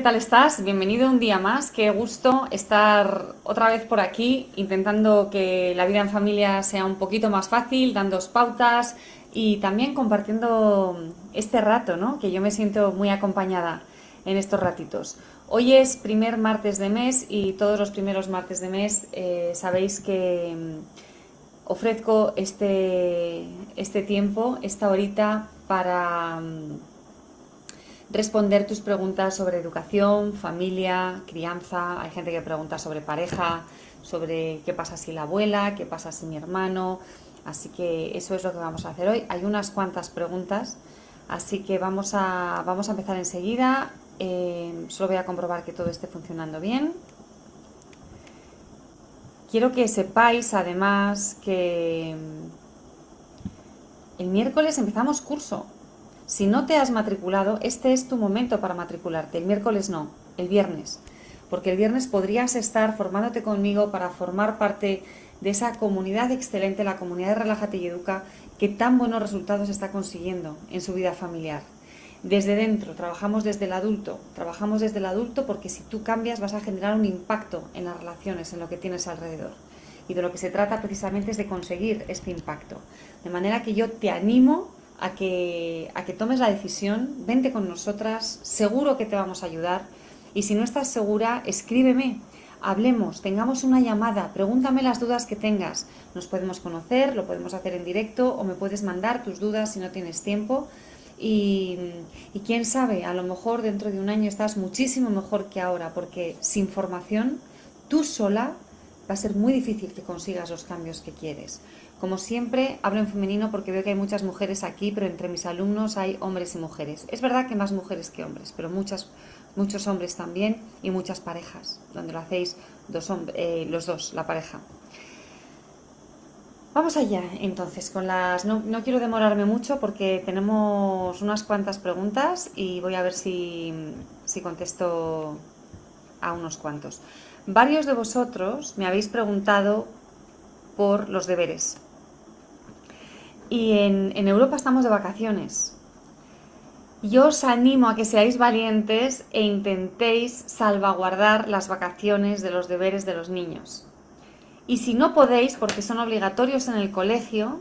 ¿Qué tal estás? Bienvenido un día más. Qué gusto estar otra vez por aquí intentando que la vida en familia sea un poquito más fácil, dando pautas y también compartiendo este rato, ¿no? Que yo me siento muy acompañada en estos ratitos. Hoy es primer martes de mes y todos los primeros martes de mes eh, sabéis que mm, ofrezco este, este tiempo, esta horita para mm, responder tus preguntas sobre educación, familia, crianza. Hay gente que pregunta sobre pareja, sobre qué pasa si la abuela, qué pasa si mi hermano. Así que eso es lo que vamos a hacer hoy. Hay unas cuantas preguntas, así que vamos a, vamos a empezar enseguida. Eh, solo voy a comprobar que todo esté funcionando bien. Quiero que sepáis además que el miércoles empezamos curso. Si no te has matriculado, este es tu momento para matricularte. El miércoles no, el viernes. Porque el viernes podrías estar formándote conmigo para formar parte de esa comunidad excelente, la comunidad de Relájate y Educa, que tan buenos resultados está consiguiendo en su vida familiar. Desde dentro, trabajamos desde el adulto, trabajamos desde el adulto porque si tú cambias vas a generar un impacto en las relaciones, en lo que tienes alrededor. Y de lo que se trata precisamente es de conseguir este impacto. De manera que yo te animo a que, a que tomes la decisión, vente con nosotras, seguro que te vamos a ayudar. Y si no estás segura, escríbeme, hablemos, tengamos una llamada, pregúntame las dudas que tengas. Nos podemos conocer, lo podemos hacer en directo o me puedes mandar tus dudas si no tienes tiempo. Y, y, quién sabe, a lo mejor dentro de un año estás muchísimo mejor que ahora, porque sin formación, tú sola, va a ser muy difícil que consigas los cambios que quieres. Como siempre, hablo en femenino porque veo que hay muchas mujeres aquí, pero entre mis alumnos hay hombres y mujeres. Es verdad que más mujeres que hombres, pero muchas, muchos hombres también y muchas parejas, donde lo hacéis dos eh, los dos, la pareja. Vamos allá, entonces, con las. No, no, quiero demorarme mucho porque tenemos unas cuantas preguntas y voy a ver si, si contesto a unos cuantos. Varios de vosotros me habéis preguntado por los deberes. Y en, Europa estamos de vacaciones. Yo os animo a que seáis valientes e intentéis salvaguardar las vacaciones de los deberes de los niños. Y si no podéis, porque son obligatorios en el colegio,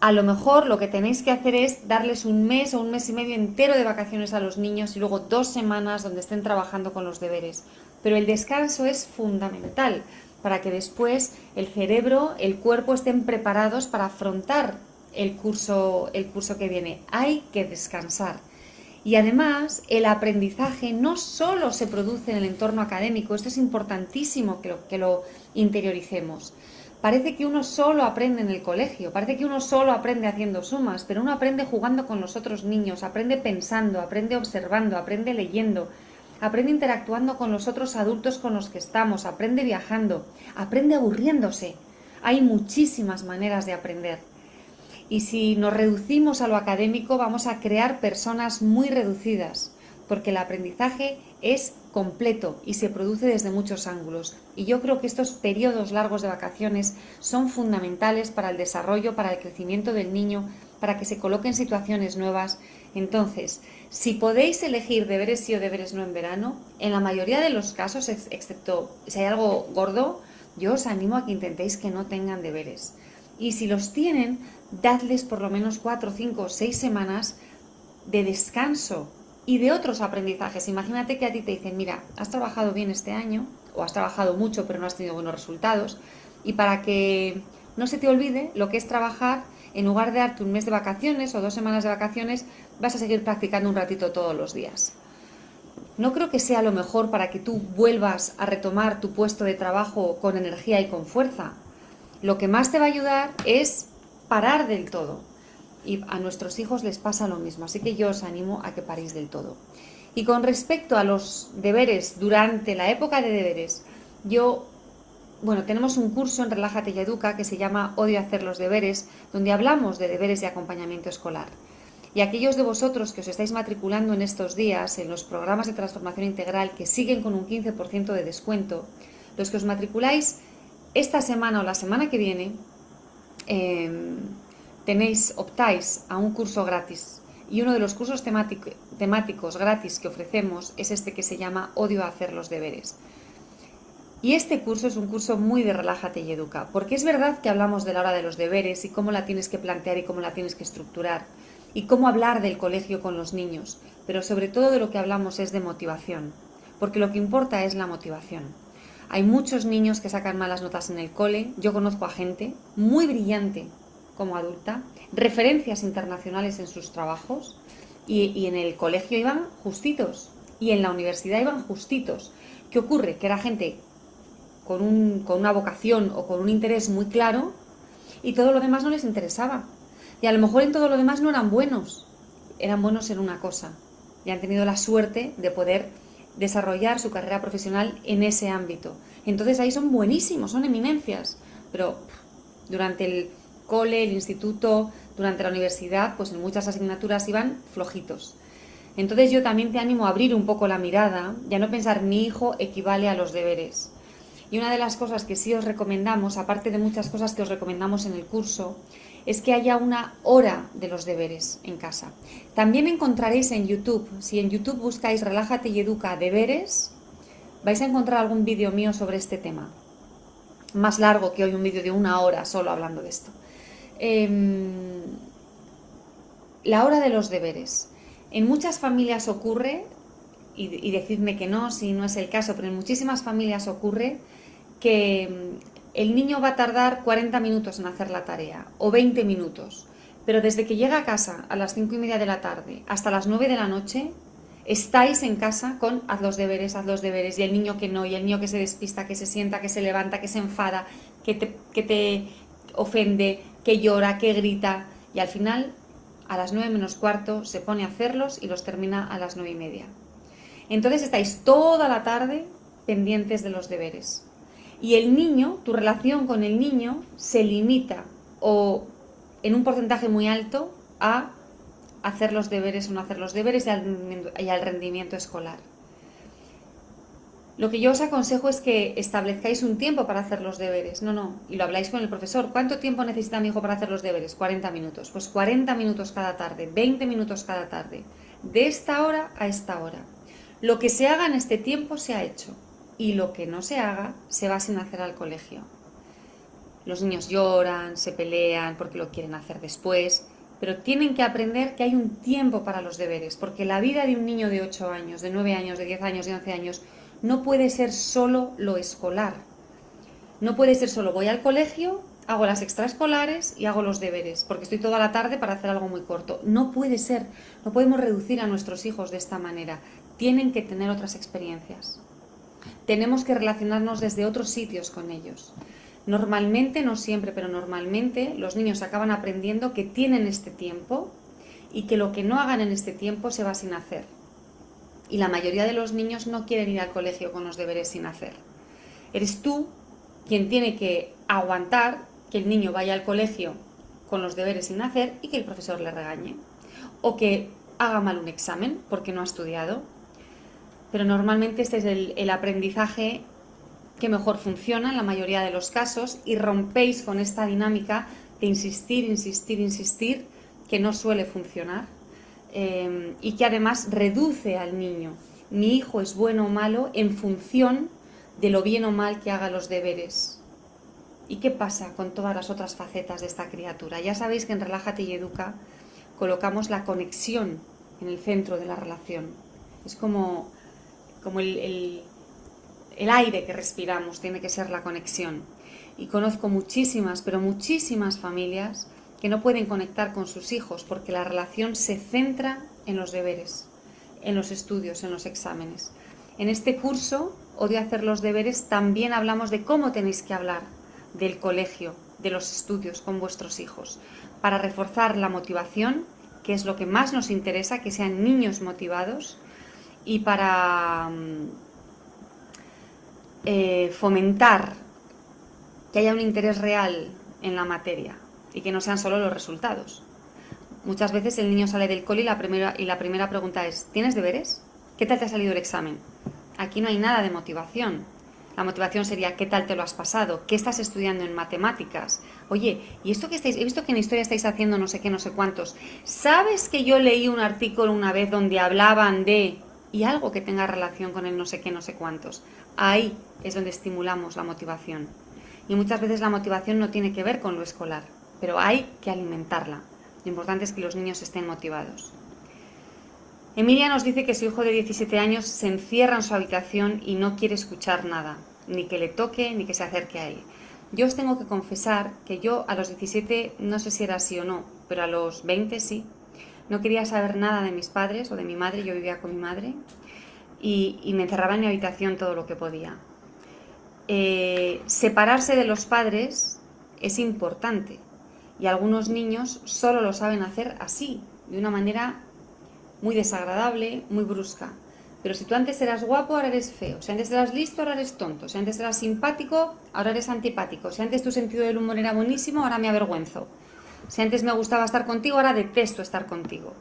a lo mejor lo que tenéis que hacer es darles un mes o un mes y medio entero de vacaciones a los niños y luego dos semanas donde estén trabajando con los deberes. Pero el descanso es fundamental para que después el cerebro, el cuerpo estén preparados para afrontar el curso, el curso que viene. Hay que descansar. Y además, el aprendizaje no solo se produce en el entorno académico, esto es importantísimo que lo, que lo interioricemos. Parece que uno solo aprende en el colegio, parece que uno solo aprende haciendo sumas, pero uno aprende jugando con los otros niños, aprende pensando, aprende observando, aprende leyendo, aprende interactuando con los otros adultos con los que estamos, aprende viajando, aprende aburriéndose. Hay muchísimas maneras de aprender. Y si nos reducimos a lo académico, vamos a crear personas muy reducidas, porque el aprendizaje es completo y se produce desde muchos ángulos. Y yo creo que estos periodos largos de vacaciones son fundamentales para el desarrollo, para el crecimiento del niño, para que se coloque en situaciones nuevas. Entonces, si podéis elegir deberes sí o deberes no en verano, en la mayoría de los casos, excepto si hay algo gordo, yo os animo a que intentéis que no tengan deberes. Y si los tienen, dadles por lo menos cuatro, cinco, seis semanas de descanso y de otros aprendizajes. Imagínate que a ti te dicen, mira, has trabajado bien este año o has trabajado mucho pero no has tenido buenos resultados y para que no se te olvide lo que es trabajar, en lugar de darte un mes de vacaciones o dos semanas de vacaciones, vas a seguir practicando un ratito todos los días. No creo que sea lo mejor para que tú vuelvas a retomar tu puesto de trabajo con energía y con fuerza. Lo que más te va a ayudar es parar del todo. Y a nuestros hijos les pasa lo mismo, así que yo os animo a que paréis del todo. Y con respecto a los deberes durante la época de deberes, yo, bueno, tenemos un curso en Relájate y Educa que se llama Odio hacer los deberes, donde hablamos de deberes de acompañamiento escolar. Y aquellos de vosotros que os estáis matriculando en estos días en los programas de transformación integral que siguen con un 15% de descuento, los que os matriculáis esta semana o la semana que viene, em, tenéis, optáis a un curso gratis. Y uno de los cursos temáticos gratis que ofrecemos es este que se llama Odio a hacer los deberes. Y este curso es un curso muy de relájate y educa, porque es verdad que hablamos de la hora de los deberes y cómo la tienes que plantear y cómo la tienes que estructurar y cómo hablar del colegio con los niños, pero sobre todo de lo que hablamos es de motivación, porque lo que importa es la motivación. Hay muchos niños que sacan malas notas en el cole, yo conozco a gente muy brillante como adulta, referencias internacionales en sus trabajos y, en el colegio iban justitos y en la universidad iban justitos. ¿Qué ocurre? Que era gente con, una vocación o con un interés muy claro y todo lo demás no les interesaba. Y a lo mejor en todo lo demás no eran buenos, eran buenos en una cosa. Y han tenido la suerte de poder desarrollar su carrera profesional en ese ámbito. Entonces ahí son buenísimos, son eminencias. Pero durante el cole, el instituto, durante la universidad, pues en muchas asignaturas iban flojitos. Entonces yo también te animo a abrir un poco la mirada y a no pensar mi hijo equivale a los deberes. Y una de las cosas que sí os recomendamos, aparte de muchas cosas que os recomendamos en el curso, es que haya una hora de los deberes en casa. También encontraréis en YouTube, si en YouTube buscáis Relájate y Educa deberes, vais a encontrar algún vídeo mío sobre este tema. Más largo que hoy un vídeo de una hora solo hablando de esto. Em, la hora de los deberes. En muchas familias ocurre, y, y decidme que no, si no es el caso, pero en muchísimas familias ocurre que el niño va a tardar 40 minutos en hacer la tarea o 20 minutos, pero desde que llega a casa a las 5 y media de la tarde hasta las 9 de la noche, estáis en casa con haz los deberes, haz los deberes, y el niño que no, y el niño que se despista, que se sienta, que se levanta, que se enfada, que te, ofende, que llora, que grita, y al final a las 9 menos cuarto se pone a hacerlos y los termina a las 9 y media. Entonces estáis toda la tarde pendientes de los deberes. Y el niño, tu relación con el niño se limita o en un porcentaje muy alto a hacer los deberes o no hacer los deberes y al, rendimiento escolar. Lo que yo os aconsejo es que establezcáis un tiempo para hacer los deberes. No, no. Y lo habláis con el profesor. ¿Cuánto tiempo necesita mi hijo para hacer los deberes? 40 minutos. Pues 40 minutos cada tarde, 20 minutos cada tarde. De esta hora a esta hora. Lo que se haga en este tiempo se ha hecho y lo que no se haga se va sin hacer al colegio. Los niños lloran, se pelean porque lo quieren hacer después, pero tienen que aprender que hay un tiempo para los deberes, porque la vida de un niño de 8 años, de 9 años, de 10 años, de 11 años, no puede ser solo lo escolar. No puede ser solo voy al colegio, hago las extraescolares y hago los deberes, porque estoy toda la tarde para hacer algo muy corto. No puede ser, no podemos reducir a nuestros hijos de esta manera. Tienen que tener otras experiencias tenemos que relacionarnos desde otros sitios con ellos. Normalmente, no siempre, pero normalmente los niños acaban aprendiendo que tienen este tiempo y que lo que no hagan en este tiempo se va sin hacer. Y la mayoría de los niños no quieren ir al colegio con los deberes sin hacer. Eres tú quien tiene que aguantar que el niño vaya al colegio con los deberes sin hacer y que el profesor le regañe. O que haga mal un examen porque no ha estudiado pero normalmente este es el, aprendizaje que mejor funciona en la mayoría de los casos y rompéis con esta dinámica de insistir, insistir, insistir, que no suele funcionar eh, y que además reduce al niño. Mi hijo es bueno o malo en función de lo bien o mal que haga los deberes. ¿Y qué pasa con todas las otras facetas de esta criatura? Ya sabéis que en Relájate y Educa colocamos la conexión en el centro de la relación. Es como como el, aire que respiramos, tiene que ser la conexión. Y conozco muchísimas, pero muchísimas familias que no pueden conectar con sus hijos porque la relación se centra en los deberes, en los estudios, en los exámenes. En este curso, Odio hacer los deberes, también hablamos de cómo tenéis que hablar del colegio, de los estudios con vuestros hijos, para reforzar la motivación, que es lo que más nos interesa, que sean niños motivados, y para mm, eh, fomentar que haya un interés real en la materia y que no sean solo los resultados. Muchas veces el niño sale del cole y la primera, y la primera pregunta es, ¿tienes deberes? ¿Qué tal te ha salido el examen? Aquí no hay nada de motivación. La motivación sería ¿qué tal te lo has pasado? ¿Qué estás estudiando en matemáticas? Oye, ¿y esto que estáis? He visto que en historia estáis haciendo no sé qué, no sé cuántos. ¿Sabes que yo leí un artículo una vez donde hablaban de y algo que tenga relación con el no sé qué, no sé cuántos? Ahí es donde estimulamos la motivación. Y muchas veces la motivación no tiene que ver con lo escolar, pero hay que alimentarla. Lo importante es que los niños estén motivados. Emilia nos dice que su hijo de 17 años se encierra en su habitación y no quiere escuchar nada, ni que le toque ni que se acerque a él. Yo os tengo que confesar que yo a los 17 no sé si era así o no, pero a los 20 sí. No quería saber nada de mis padres o de mi madre, yo vivía con mi madre y, me encerraba en mi habitación todo lo que podía. Eh, separarse de los padres es importante y algunos niños solo lo saben hacer así, de una manera muy desagradable, muy brusca. Pero si tú antes eras guapo, ahora eres feo. Si antes eras listo, ahora eres tonto. Si antes eras simpático, ahora eres antipático. Si antes tu sentido del humor era buenísimo, ahora me avergüenzo. Si antes me gustaba estar contigo, ahora detesto estar contigo.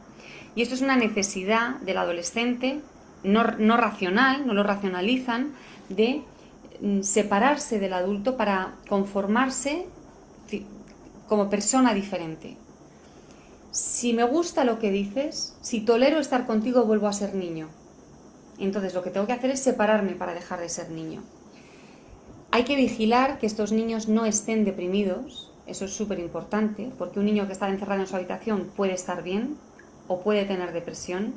Y esto es una necesidad del adolescente, no, racional, no lo racionalizan, de Mm, separarse del adulto para conformarse como persona diferente. Si me gusta lo que dices, si tolero estar contigo, vuelvo a ser niño. Entonces lo que tengo que hacer es separarme para dejar de ser niño. Hay que vigilar que estos niños no estén deprimidos, eso es súper importante, porque un niño que está encerrado en su habitación puede estar bien o puede tener depresión,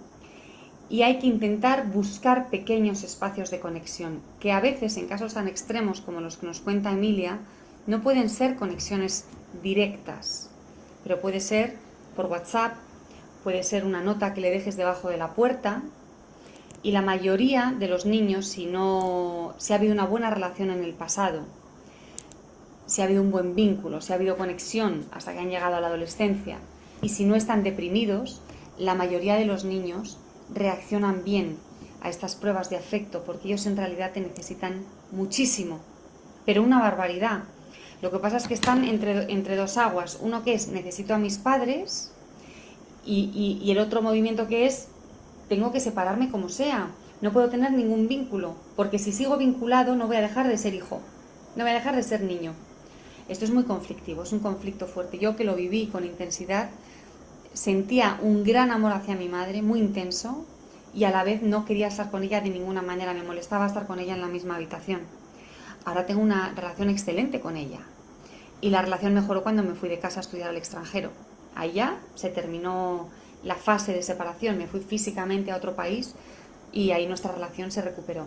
y hay que intentar buscar pequeños espacios de conexión, que a veces en casos tan extremos como los que nos cuenta Emilia, no pueden ser conexiones directas, pero puede ser por WhatsApp, puede ser una nota que le dejes debajo de la puerta, y la mayoría de los niños, si no si ha habido una buena relación en el pasado, si ha habido un buen vínculo, si ha habido conexión hasta que han llegado a la adolescencia, y si no están deprimidos, la mayoría de los niños reaccionan bien a estas pruebas de afecto, porque ellos en realidad te necesitan muchísimo, pero una barbaridad. Lo que pasa es que están entre, entre dos aguas, uno que es necesito a mis padres y, y el otro movimiento que es tengo que separarme como sea, no puedo tener ningún vínculo, porque si sigo vinculado no voy a dejar de ser hijo, no voy a dejar de ser niño. Esto es muy conflictivo, es un conflicto fuerte. Yo que lo viví con intensidad, sentía un gran amor hacia mi madre, muy intenso, y a la vez no quería estar con ella de ninguna manera, me molestaba estar con ella en la misma habitación. Ahora tengo una relación excelente con ella. Y la relación mejoró cuando me fui de casa a estudiar al extranjero. Allá se terminó la fase de separación, me fui físicamente a otro país y ahí nuestra relación se recuperó.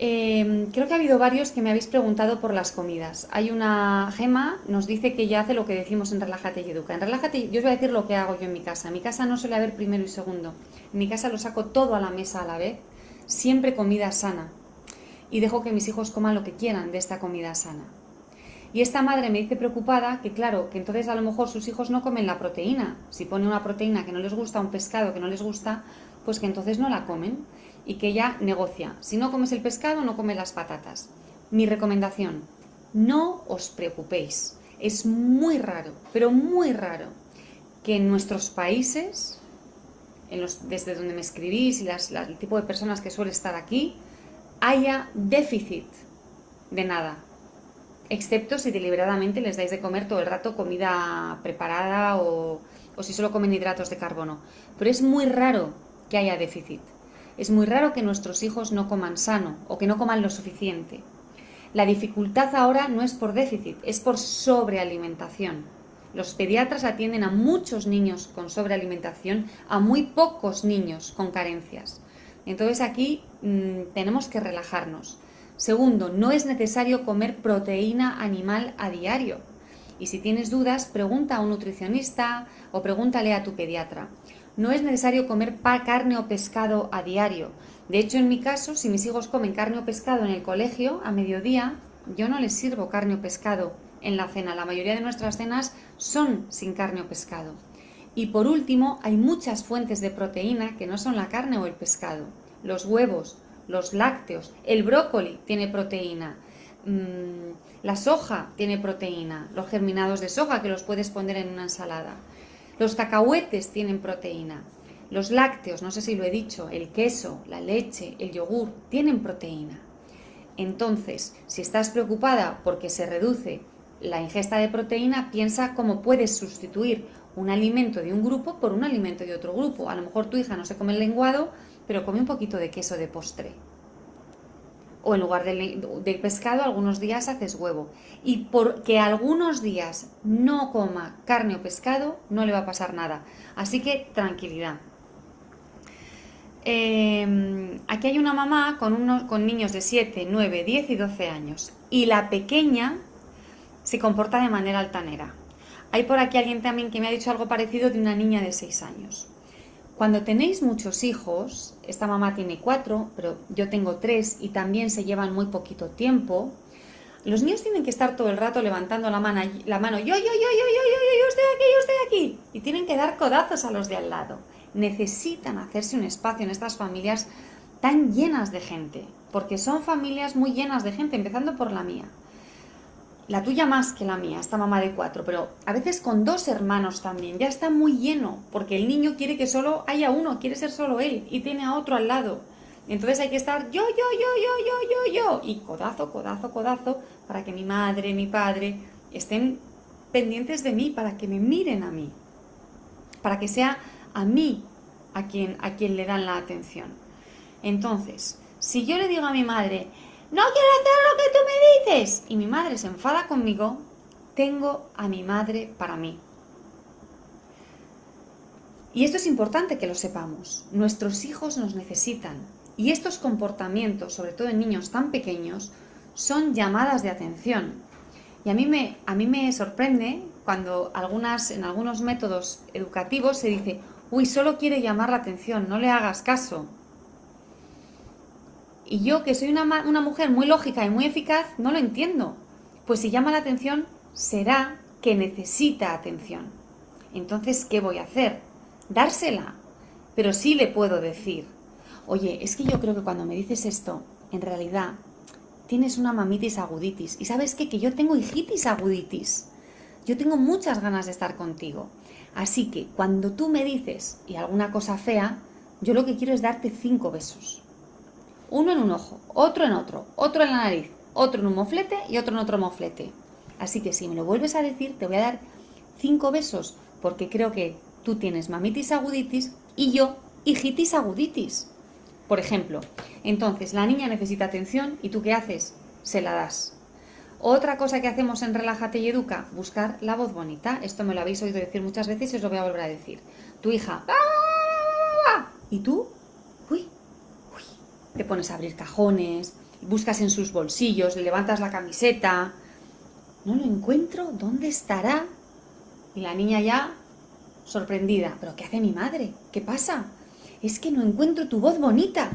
Em, creo que ha habido varios que me habéis preguntado por las comidas. Hay una gema, nos dice que ya hace lo que decimos en Relájate y Educa. En Relájate, yo os voy a decir lo que hago yo en mi casa. En mi casa no suele haber primero y segundo. En mi casa lo saco todo a la mesa a la vez, siempre comida sana. Y dejo que mis hijos coman lo que quieran de esta comida sana. Y esta madre me dice preocupada que, claro, que entonces a lo mejor sus hijos no comen la proteína. Si pone una proteína que no les gusta, un pescado que no les gusta, pues que entonces no la comen y que ella negocia. Si no comes el pescado, no comes las patatas. Mi recomendación, no os preocupéis. Es muy raro, pero muy raro, que en nuestros países, en los, desde donde me escribís y las, el tipo de personas que suele estar aquí, haya déficit de nada. Excepto si deliberadamente les dais de comer todo el rato comida preparada o si solo comen hidratos de carbono. Pero es muy raro que haya déficit. Es muy raro que nuestros hijos no coman sano o que no coman lo suficiente. La dificultad ahora no es por déficit, es por sobrealimentación. Los pediatras atienden a muchos niños con sobrealimentación, a muy pocos niños con carencias. Entonces aquí mm, tenemos que relajarnos. Segundo, no es necesario comer proteína animal a diario. Y si tienes dudas, pregunta a un nutricionista o pregúntale a tu pediatra. No es necesario comer carne o pescado a diario. De hecho, en mi caso, si mis hijos comen carne o pescado en el colegio a mediodía, yo no les sirvo carne o pescado en la cena. La mayoría de nuestras cenas son sin carne o pescado. Y por último, hay muchas fuentes de proteína que no son la carne o el pescado. Los huevos, los lácteos, el brócoli tiene proteína, mm, la soja tiene proteína, los germinados de soja que los puedes poner en una ensalada. Los cacahuetes tienen proteína. Los lácteos, no sé si lo he dicho, el queso, la leche, el yogur, tienen proteína. Entonces, si estás preocupada porque se reduce la ingesta de proteína, piensa cómo puedes sustituir un alimento de un grupo por un alimento de otro grupo. A lo mejor tu hija no se come el lenguado, pero come un poquito de queso de postre. O en lugar de, pescado, algunos días haces huevo. Y porque algunos días no coma carne o pescado, no le va a pasar nada. Así que tranquilidad. Em, aquí hay una mamá con, con niños de 7, 9, 10 y 12 años. Y la pequeña se comporta de manera altanera. Hay por aquí alguien también que me ha dicho algo parecido de una niña de 6 años. Cuando tenéis muchos hijos, esta mamá tiene cuatro, pero yo tengo tres y también se llevan muy poquito tiempo, los niños tienen que estar todo el rato levantando la mano, la mano yo, yo, yo, yo, yo, yo, yo estoy aquí, yo estoy aquí, y tienen que dar codazos a los de al lado. Necesitan hacerse un espacio en estas familias tan llenas de gente, porque son familias muy llenas de gente, empezando por la mía la tuya más que la mía, esta mamá de cuatro, pero a veces con dos hermanos también, ya está muy lleno, porque el niño quiere que solo haya uno, quiere ser solo él y tiene a otro al lado. Entonces hay que estar yo, yo, yo, yo, yo, yo, yo, y codazo, codazo, codazo, para que mi madre, mi padre estén pendientes de mí, para que me miren a mí, para que sea a mí a quien, a quien le dan la atención. Entonces, si yo le digo a mi madre, no quiero hacer lo que tú me dices. Y mi madre se enfada conmigo. Tengo a mi madre para mí. Y esto es importante que lo sepamos. Nuestros hijos nos necesitan. Y estos comportamientos, sobre todo en niños tan pequeños, son llamadas de atención. Y a mí me, a mí me sorprende cuando algunas, en algunos métodos educativos se dice, uy, solo quiere llamar la atención, no le hagas caso. Y yo, que soy una, mujer muy lógica y muy eficaz, no lo entiendo. Pues si llama la atención, será que necesita atención. Entonces, ¿qué voy a hacer? Dársela. Pero sí le puedo decir, oye, es que yo creo que cuando me dices esto, en realidad tienes una mamitis aguditis. ¿Y sabes qué? Que yo tengo hijitis aguditis. Yo tengo muchas ganas de estar contigo. Así que cuando tú me dices y alguna cosa fea, yo lo que quiero es darte cinco besos uno en un ojo, otro en otro, otro en la nariz, otro en un moflete y otro en otro moflete. Así que si me lo vuelves a decir, te voy a dar cinco besos, porque creo que tú tienes mamitis aguditis y yo hijitis aguditis. Por ejemplo, entonces la niña necesita atención y tú qué haces? Se la das. Otra cosa que hacemos en Relájate y Educa, buscar la voz bonita. Esto me lo habéis oído decir muchas veces y os lo voy a volver a decir. Tu hija, ¡Ah! ¿y tú? Te pones a abrir cajones, buscas en sus bolsillos, le levantas la camiseta. No lo encuentro, ¿dónde estará? Y la niña ya sorprendida. ¿Pero qué hace mi madre? ¿Qué pasa? Es que no encuentro tu voz bonita.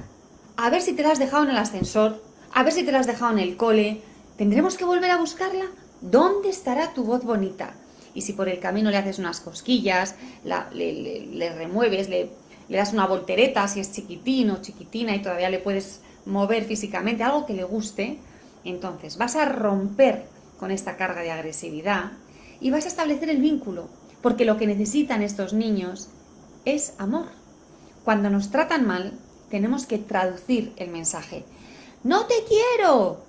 A ver si te la has dejado en el ascensor, a ver si te la has dejado en el cole. ¿Tendremos que volver a buscarla? ¿Dónde estará tu voz bonita? Y si por el camino le haces unas cosquillas, le remueves, le le das una voltereta si es chiquitín o chiquitina y todavía le puedes mover físicamente, algo que le guste, entonces vas a romper con esta carga de agresividad y vas a establecer el vínculo, porque lo que necesitan estos niños es amor. Cuando nos tratan mal, tenemos que traducir el mensaje. No te quiero.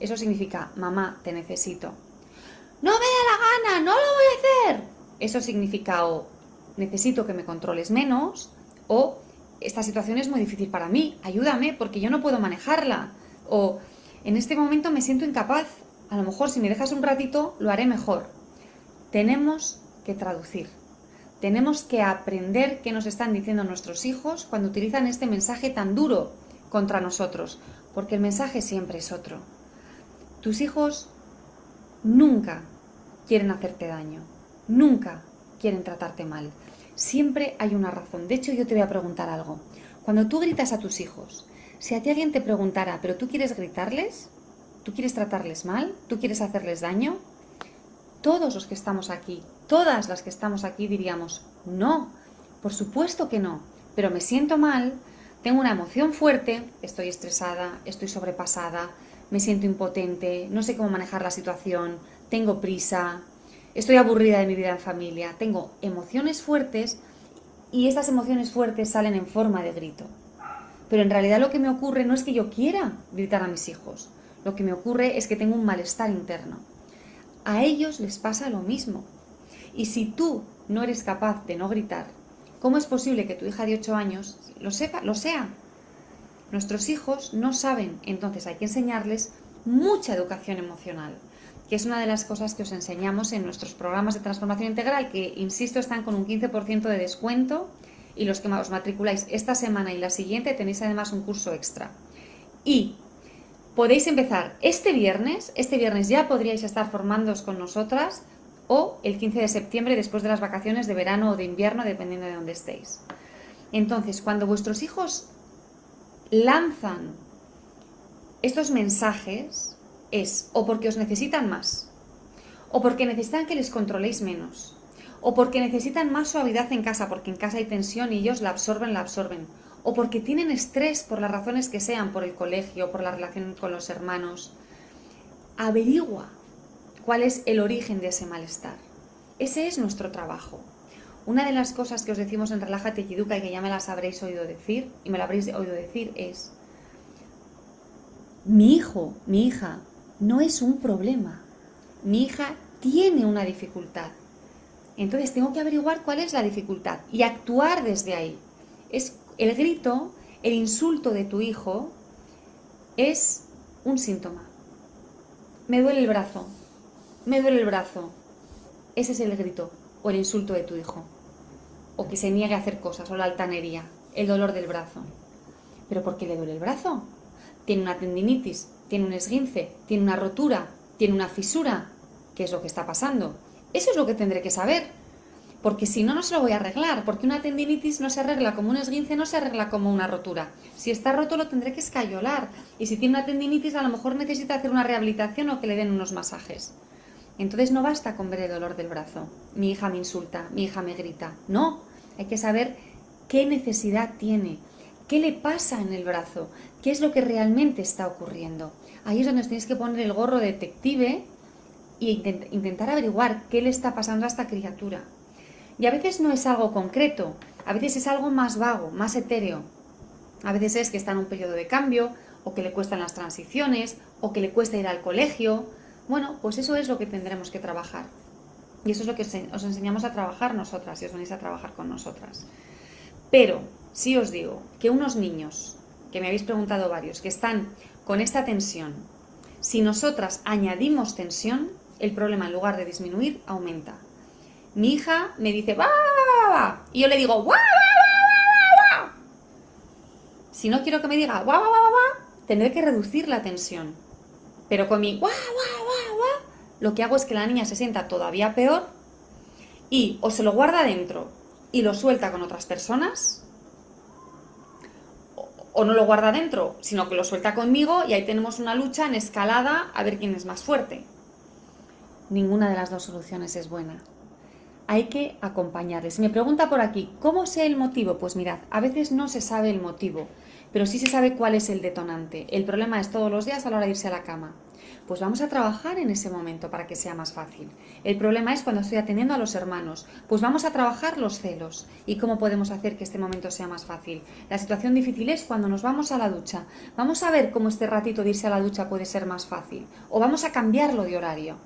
Eso significa, mamá, te necesito. No me da la gana, no lo voy a hacer. Eso significa o necesito que me controles menos o esta situación es muy difícil para mí, ayúdame porque yo no puedo manejarla. O en este momento me siento incapaz, a lo mejor si me dejas un ratito lo haré mejor. Tenemos que traducir. Tenemos que aprender qué nos están diciendo nuestros hijos cuando utilizan este mensaje tan duro contra nosotros, porque el mensaje siempre es otro. Tus hijos nunca quieren hacerte daño, nunca quieren tratarte mal. Siempre hay una razón. De hecho, yo te voy a preguntar algo. Cuando tú gritas a tus hijos, si a ti alguien te preguntara, ¿pero tú quieres gritarles? ¿Tú quieres tratarles mal? ¿Tú quieres hacerles daño? Todos los que estamos aquí todas las que estamos aquí diríamos, no, por supuesto que no, pero me siento mal, tengo una emoción fuerte, estoy estresada, estoy sobrepasada, me siento impotente, no sé cómo manejar la situación, tengo prisa, estoy aburrida de mi vida en familia, tengo emociones fuertes y estas emociones fuertes salen en forma de grito. Pero en realidad lo que me ocurre no es que yo quiera gritar a mis hijos, lo que me ocurre es que tengo un malestar interno. A ellos les pasa lo mismo. Y si tú no eres capaz de no gritar, ¿cómo es posible que tu hija de 8 años lo sepa, lo sea? Nuestros hijos no saben, entonces hay que enseñarles mucha educación emocional, que es una de las cosas que os enseñamos en nuestros programas de transformación integral, que, insisto, están con un 15% de descuento y los que os matriculáis esta semana y la siguiente tenéis además un curso extra. Y podéis empezar este viernes, este viernes ya podríais estar formándoos con nosotras o el 15 de septiembre después de las vacaciones de verano o de invierno, dependiendo de dónde estéis. Entonces, cuando vuestros hijos lanzan estos mensajes, es o porque os necesitan más, o porque necesitan que les controléis menos, o porque necesitan más suavidad en casa, porque en casa hay tensión y ellos la absorben, la absorben, o porque tienen estrés por las razones que sean, por el colegio, por la relación con los hermanos. Averigua cuál es el origen de ese malestar. Ese es nuestro trabajo. Una de las cosas que os decimos en Relájate y y que ya me las habréis oído decir, y me lo habréis oído decir, es, mi hijo, mi hija, no es un problema. Mi hija tiene una dificultad. Entonces tengo que averiguar cuál es la dificultad y actuar desde ahí. Es el grito, el insulto de tu hijo es un síntoma. Me duele el brazo, me duele el brazo. Ese es el grito o el insulto de tu hijo. O que se niegue a hacer cosas, o la altanería, el dolor del brazo. ¿Pero por qué le duele el brazo? Tiene una tendinitis, tiene un esguince, tiene una rotura, tiene una fisura. ¿Qué es lo que está pasando? Eso es lo que tendré que saber. Porque si no, no se lo voy a arreglar. Porque una tendinitis no se arregla como un esguince, no se arregla como una rotura. Si está roto, lo tendré que escayolar. Y si tiene una tendinitis, a lo mejor necesita hacer una rehabilitación o que le den unos masajes. Entonces no basta con ver el dolor del brazo. Mi hija me insulta, mi hija me grita. No, hay que saber qué necesidad tiene, qué le pasa en el brazo, qué es lo que realmente está ocurriendo. Ahí es donde os tenéis que poner el gorro detective e intentar averiguar qué le está pasando a esta criatura. Y a veces no es algo concreto, a veces es algo más vago, más etéreo. A veces es que está en un periodo de cambio, o que le cuestan las transiciones, o que le cuesta ir al colegio, bueno, pues eso es lo que tendremos que trabajar. Y eso es lo que os enseñamos a trabajar nosotras y os venís a trabajar con nosotras. Pero si os digo que unos niños, que me habéis preguntado varios, que están con esta tensión, si nosotras añadimos tensión, el problema en lugar de disminuir aumenta. Mi hija me dice va, y yo le digo va, Si no quiero que me diga va, tendré que reducir la tensión. Pero con mi guau, guau, guau, guau, lo que hago es que la niña se sienta todavía peor y o se lo guarda dentro y lo suelta con otras personas, o no lo guarda dentro, sino que lo suelta conmigo y ahí tenemos una lucha en escalada a ver quién es más fuerte. Ninguna de las dos soluciones es buena. Hay que acompañarles. Me pregunta por aquí, ¿cómo sé el motivo? Pues mirad, a veces no se sabe el motivo pero sí se sabe cuál es el detonante. El problema es todos los días a la hora de irse a la cama. Pues vamos a trabajar en ese momento para que sea más fácil. El problema es cuando estoy atendiendo a los hermanos. Pues vamos a trabajar los celos y cómo podemos hacer que este momento sea más fácil. La situación difícil es cuando nos vamos a la ducha. Vamos a ver cómo este ratito de irse a la ducha puede ser más fácil. O vamos a cambiarlo de horario.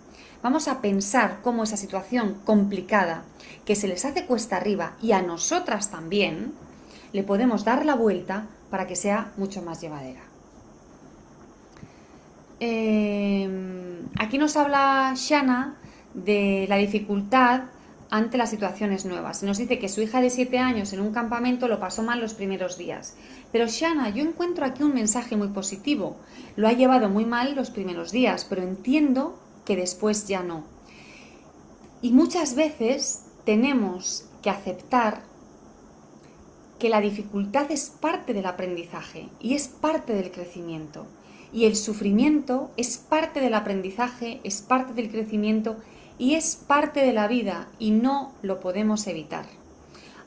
Vamos a pensar cómo esa situación complicada que se les hace cuesta arriba y a nosotras también, le podemos dar la vuelta para que sea mucho más llevadera. Em, aquí nos habla Shana de la dificultad ante las situaciones nuevas. Nos dice que su hija de 7 años en un campamento lo pasó mal los primeros días. Pero Shana, yo encuentro aquí un mensaje muy positivo. Lo ha llevado muy mal los primeros días, pero entiendo que después ya no. Y muchas veces tenemos que aceptar que la dificultad es parte del aprendizaje y es parte del crecimiento. Y el sufrimiento es parte del aprendizaje, es parte del crecimiento y es parte de la vida y no lo podemos evitar.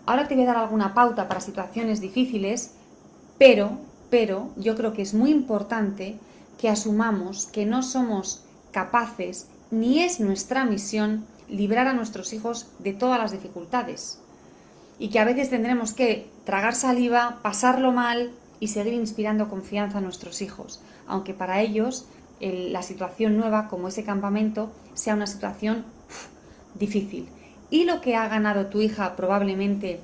Ahora te voy a dar alguna pauta para situaciones difíciles, pero, pero yo creo que es muy importante que asumamos que no somos capaces ni es nuestra misión librar a nuestros hijos de todas las dificultades y que a veces tendremos que tragar saliva, pasarlo mal y seguir inspirando confianza a nuestros hijos, aunque para ellos la situación nueva como ese campamento sea una situación difícil. Y lo que ha ganado tu hija probablemente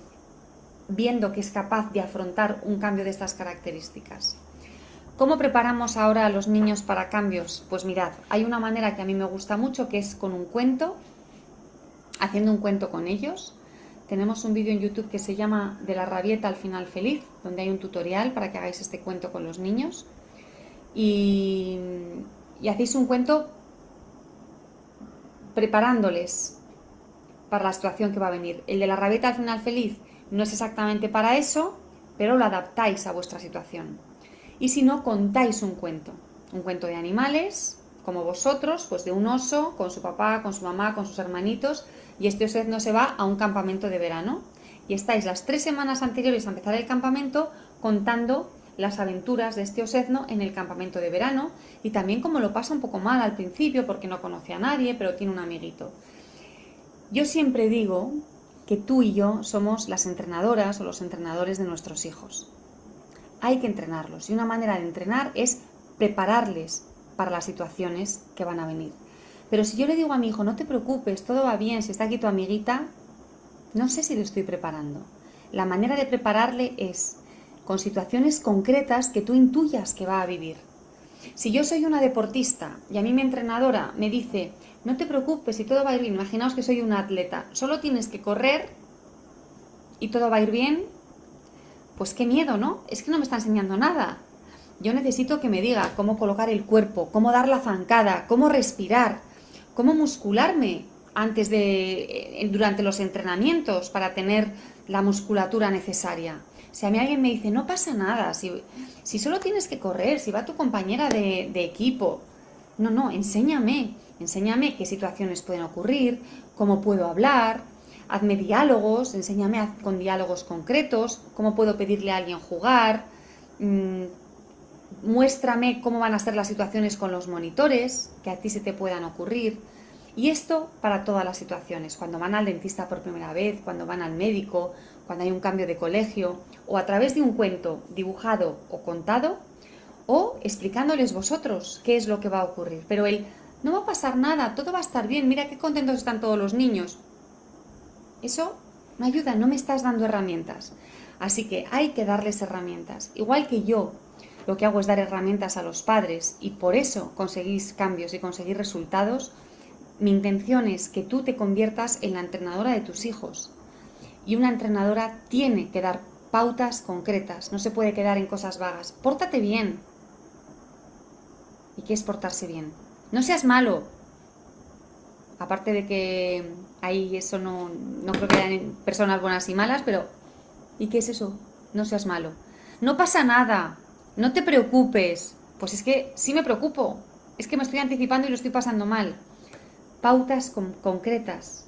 viendo que es capaz de afrontar un cambio de estas características. ¿Cómo preparamos ahora a los niños para cambios? Pues mirad, hay una manera que a mí me gusta mucho que es con un cuento, haciendo un cuento con ellos. Tenemos un vídeo en YouTube que se llama De la rabieta al final feliz, donde hay un tutorial para que hagáis este cuento con los niños. Y, y hacéis un cuento preparándoles para la situación que va a venir. El de la rabieta al final feliz no es exactamente para eso, pero lo adaptáis a vuestra situación. Y si no, contáis un cuento. Un cuento de animales, como vosotros, pues de un oso, con su papá, con su mamá, con sus hermanitos, y este oso no se va a un campamento de verano. Y estáis las tres semanas anteriores a empezar el campamento contando las aventuras de este osezno en el campamento de verano y también como lo pasa un poco mal al principio porque no conoce a nadie, pero tiene un amiguito. Yo siempre digo que tú y yo somos las entrenadoras o los entrenadores de nuestros hijos. Hay que entrenarlos y una manera de entrenar es prepararles para las situaciones que van a venir. Pero si yo le digo a mi hijo, no te preocupes, todo va bien, si está aquí tu amiguita, no sé si lo estoy preparando. La manera de prepararle es con situaciones concretas que tú intuyas que va a vivir. Si yo soy una deportista y a mí mi entrenadora me dice, no te preocupes y todo va a ir bien, imaginaos que soy una atleta, solo tienes que correr y todo va a ir bien, pues qué miedo, ¿no? Es que no me está enseñando nada. Yo necesito que me diga cómo colocar el cuerpo, cómo dar la zancada, cómo respirar, cómo muscularme antes de durante los entrenamientos para tener la musculatura necesaria. Si a mí alguien me dice, no pasa nada, si, si solo tienes que correr, si va tu compañera de, de equipo. No, no, enséñame, enséñame qué situaciones pueden ocurrir, cómo puedo hablar, hazme diálogos, enséñame con diálogos concretos, cómo puedo pedirle a alguien jugar, mm, muéstrame cómo van a ser las situaciones con los monitores que a ti se te puedan ocurrir. Y esto para todas las situaciones, cuando van al dentista por primera vez, cuando van al médico, cuando hay un cambio de colegio, o a través de un cuento dibujado o contado, o explicándoles vosotros qué es lo que va a ocurrir. Pero él, no va a pasar nada, todo va a estar bien, mira qué contentos están todos los niños. Eso no ayuda, no me estás dando herramientas. Así que hay que darles herramientas. Igual que yo lo que hago es dar herramientas a los padres y por eso conseguís cambios y conseguir resultados, mi intención es que tú te conviertas en la entrenadora de tus hijos. Y una entrenadora tiene que dar pautas concretas, no se puede quedar en cosas vagas. Pórtate bien. ¿Y qué es portarse bien? No seas malo. Aparte de que ahí eso no, no creo que hayan personas buenas y malas, pero ¿y qué es eso? No seas malo. No pasa nada. No te preocupes. Pues es que sí me preocupo. Es que me estoy anticipando y lo estoy pasando mal pautas concretas